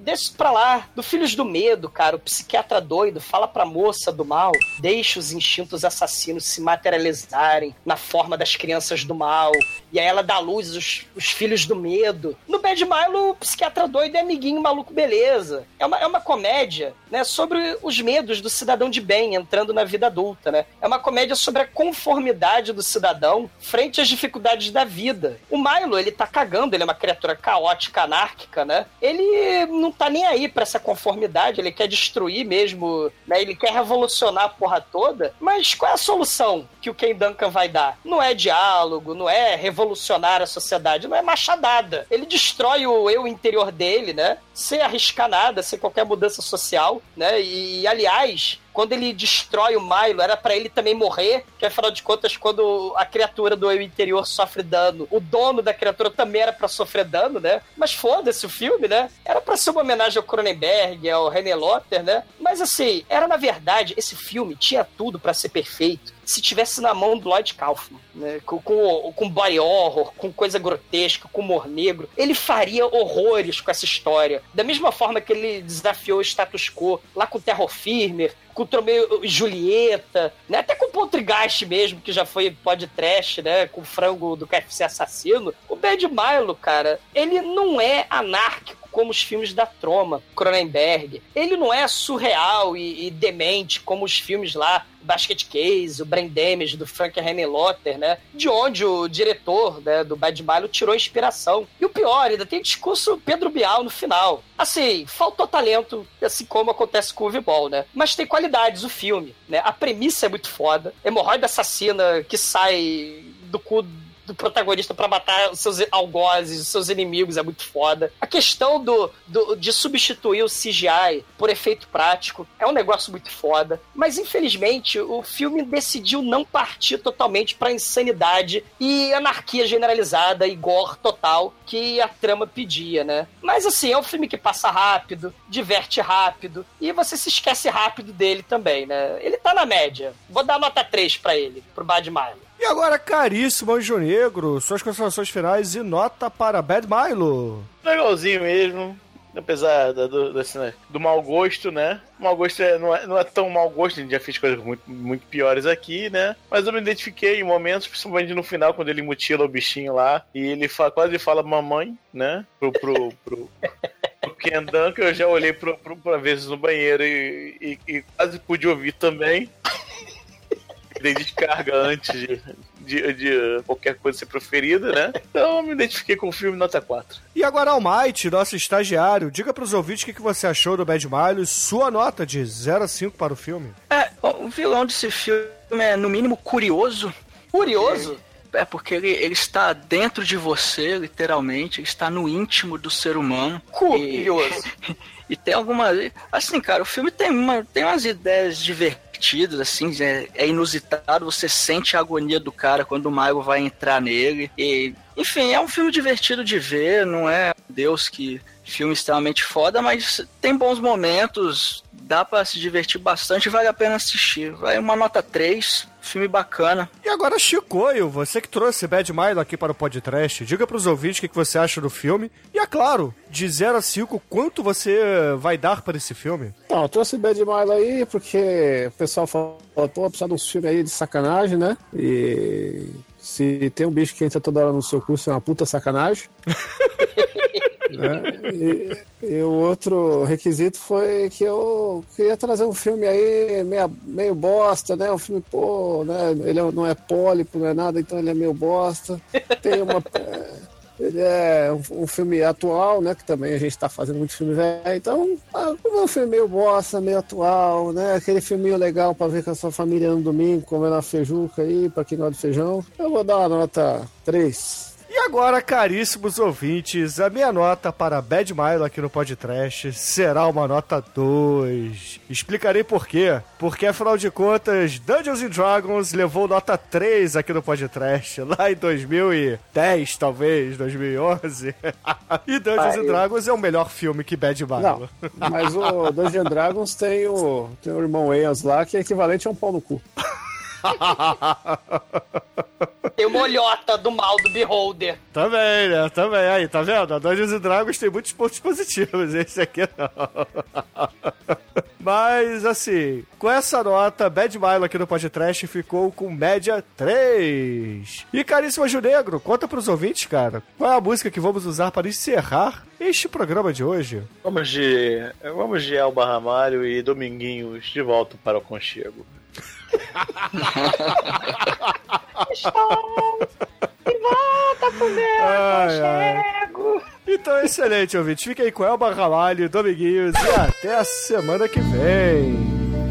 Deixa pra lá. Do Filhos do Medo, cara, o psiquiatra doido fala pra moça do mal, deixa os instintos assassinos se materializarem na forma das crianças do mal. E aí ela dá luz os, os filhos do medo. No Bad Milo, o psiquiatra doido é amiguinho maluco beleza. É uma, é uma comédia, né, sobre os medos do cidadão de bem entrando na vida adulta, né? É uma comédia sobre a conformidade do cidadão frente às dificuldades da vida. O Milo, ele tá cagando, ele é uma criatura caótica, anárquica, né? Ele não tá nem aí pra essa conformidade, ele quer destruir mesmo, né? Ele quer revolucionar a porra toda. Mas qual é a solução que o Ken Duncan vai dar? Não é diálogo, não é revolucionar a sociedade, não é machadada. Ele destrói o eu interior dele, né? Sem arriscar nada, sem qualquer mudança social, né? E, aliás, quando ele destrói o Milo, era pra ele também morrer, que afinal de contas, quando a criatura do eu interior sofre dano, o dono da criatura também era pra sofrer dano, né? Mas foda-se o filme, né? Era pra ser uma homenagem ao Cronenberg, ao René Lotter, né? Mas assim, era na verdade, esse filme tinha tudo pra ser perfeito se tivesse na mão do Lloyd Kaufman, né? Com, com, com body horror, com coisa grotesca, com humor negro. Ele faria horrores com essa história. Da mesma forma que ele desafiou o status quo lá com o Terror Firmer, com o Tromeu Julieta, né? Até com o Poltergeist mesmo, que já foi podcast, né? Com o frango do KFC assassino. O Bad Milo, cara, ele não é anárquico como os filmes da Troma, Cronenberg. Ele não é surreal e, e demente como os filmes lá, Basket Case, o Brain Damage do Frank Lotter, né? De onde o diretor né, do Bad Milo tirou inspiração. E o pior, ainda tem discurso Pedro Bial no final. Assim, faltou talento, assim como acontece com o Vibol, né? Mas tem qualidades o filme, né? A premissa é muito foda. Hemorroida assassina que sai do cu do protagonista para matar os seus algozes, os seus inimigos, é muito foda. A questão do, do, de substituir o CGI por efeito prático é um negócio muito foda. Mas infelizmente o filme decidiu não partir totalmente pra insanidade e anarquia generalizada e gore total que a trama pedia, né? Mas assim, é um filme que passa rápido, diverte rápido e você se esquece rápido dele também, né? Ele tá na média. Vou dar nota 3 para ele, pro Bad Milo. E agora, caríssimo Anjo Negro, suas considerações finais e nota para Bad Milo. Legalzinho mesmo. apesar do, desse, né, do mau gosto, né? Mau gosto é, não, é, não é tão mau gosto, a gente já fez coisas muito, muito piores aqui, né? Mas eu me identifiquei em momentos, principalmente no final, quando ele mutila o bichinho lá e ele fa- quase fala mamãe, né? Pro, pro, pro, pro Ken Duncan, eu já olhei pro, pra vezes no banheiro e, e, e quase pude ouvir também. Dei descarga antes de, de, de qualquer coisa ser proferida, né? Então eu me identifiquei com o filme nota 4. E agora, Almighty, nosso estagiário, diga pros ouvintes o que que você achou do Bad Miles, sua nota de 0 a 5 para o filme. É, o vilão desse filme é, no mínimo, curioso. Curioso? É, porque ele, ele está dentro de você, literalmente, ele está no íntimo do ser humano. Curioso. E, [laughs] e tem algumas. Assim, cara, o filme tem, uma, tem umas ideias divertidas, assim, é, é inusitado, você sente a agonia do cara quando o Mago vai entrar nele. E, enfim, é um filme divertido de ver, não é Deus que filme extremamente foda, mas tem bons momentos, dá pra se divertir bastante, vale a pena assistir. Vai uma nota 3, filme bacana. E agora, Chicoio, você que trouxe Bad Mile aqui para o podcast, diga pros ouvintes o que que você acha do filme. E é claro, de 0 a 5, quanto você vai dar para esse filme? Então, eu trouxe Bad Mile aí porque o pessoal falou, pô, precisa de uns filmes aí de sacanagem, né? E se tem um bicho que entra toda hora no seu curso, é uma puta sacanagem. [laughs] né? E, e o outro requisito foi que eu queria trazer um filme aí meio, meio bosta, né? Um filme, pô, né? Ele não é pólipo, não é nada, então ele é meio bosta. Tem uma. é, Ele é um, um filme atual, né? Que também a gente tá fazendo muito filme velho. Então, ah, um filme meio bosta, meio atual, né? Aquele filminho legal pra ver com a sua família no domingo, comendo uma feijuca aí, pra quem gosta de feijão. Eu vou dar uma nota 3. Agora, caríssimos ouvintes, a minha nota para Bad Mile aqui no podcast será uma nota 2. Explicarei por quê. Porque, afinal de contas, Dungeons and Dragons levou nota 3 aqui no podcast, [laughs] lá em 2010, talvez, 2011. [laughs] e Dungeons Ah, and eu- Dragons é o melhor filme que Bad Mile. Não, mas o [laughs] Dungeons Dragons tem o, tem o irmão Wayans lá, que é equivalente a um pau no cu. [laughs] Tem uma olhota do mal do Beholder. Também, né? Também. Aí, tá vendo? A Dungeons and Dragons tem muitos pontos positivos. Esse aqui não. [laughs] Mas, assim, com essa nota, Bad Milo aqui no podcast ficou com média 3. E, caríssimo Anjo Negro, conta pros ouvintes, cara, qual é a música que vamos usar para encerrar este programa de hoje? Vamos de. Vamos de Elba Ramalho e Dominguinhos de volta para o conchego. E volta pro meu Ai, ai. aconchego. Então, excelente, ouvintes. Fiquem aí com Elba Ramalho, Dominguinhos e até a semana que vem.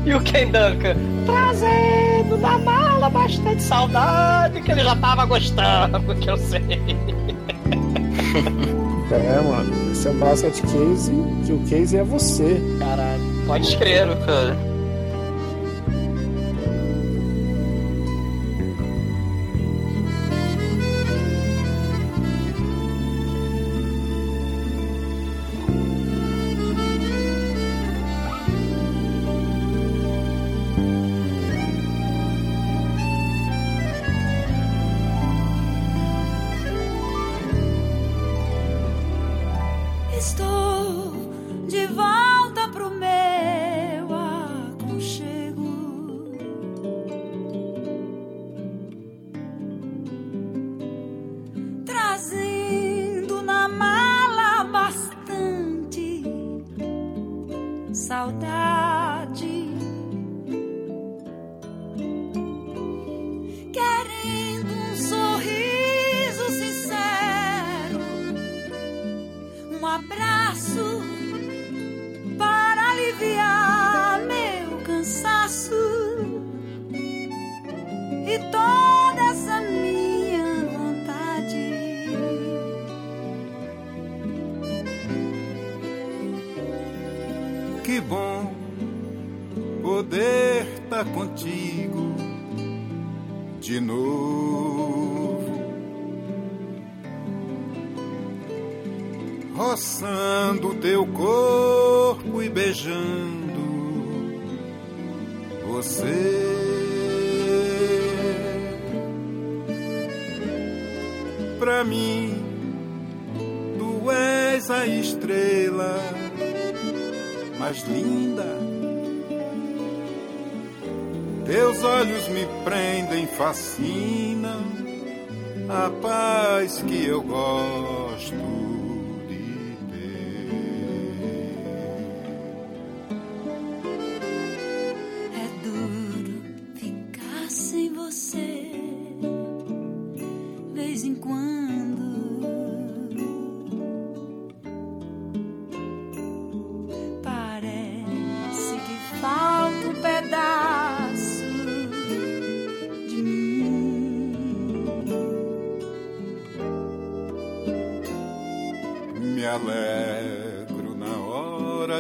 E o Ken Duncan? Trazendo na mala bastante saudade que ele já tava gostando, que eu sei. [laughs] É, mano. Esse é o Basket Case, que o case é você. Caralho, pode crer, cara.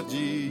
De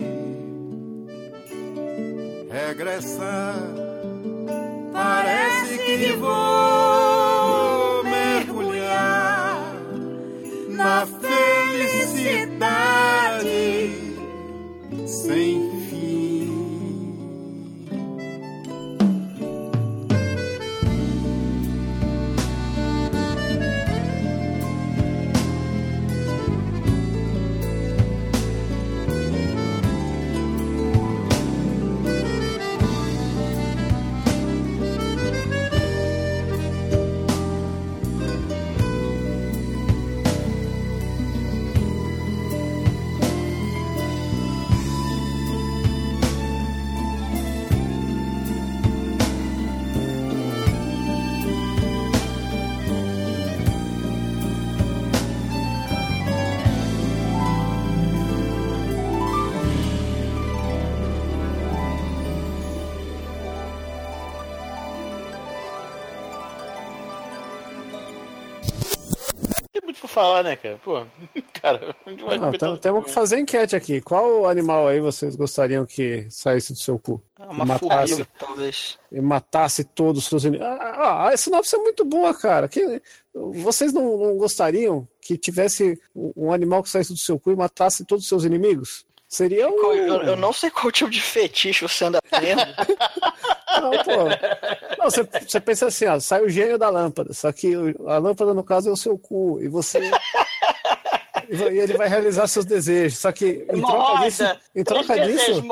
falar, né, cara? Pô, [laughs] cara, Não, tem- temos que fazer enquete aqui. Qual animal aí vocês gostariam que saísse do seu cu? Ah, Uma E matasse, formiga, talvez. e matasse todos os seus inimigos. Ah, ah, a sinopse é muito boa, cara. Que, vocês não, não gostariam que tivesse um animal que saísse do seu cu e matasse todos os seus inimigos? Seria um. Eu, eu não sei qual tipo de fetiche você anda tendo. [laughs] Não, pô. Não, você, você pensa assim, ó, sai o gênio da lâmpada, só que a lâmpada, no caso, é o seu cu, e você. [laughs] e ele vai realizar seus desejos. Só que em troca disso. Em troca disso.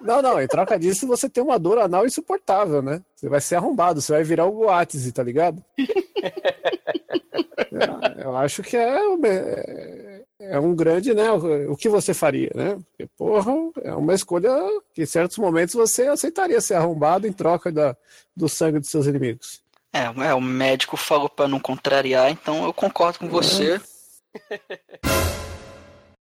Não, não, em troca disso você tem uma dor anal insuportável, né? Você vai ser arrombado, você vai virar o Goates, tá ligado? [laughs] Eu- acho que é, uma- é- é um grande, né? O, que você faria, né? Porque, porra, é uma escolha que em certos momentos você aceitaria ser arrombado em troca da, do sangue dos seus inimigos. É, é, o médico falou pra não contrariar, então eu concordo com você. [laughs]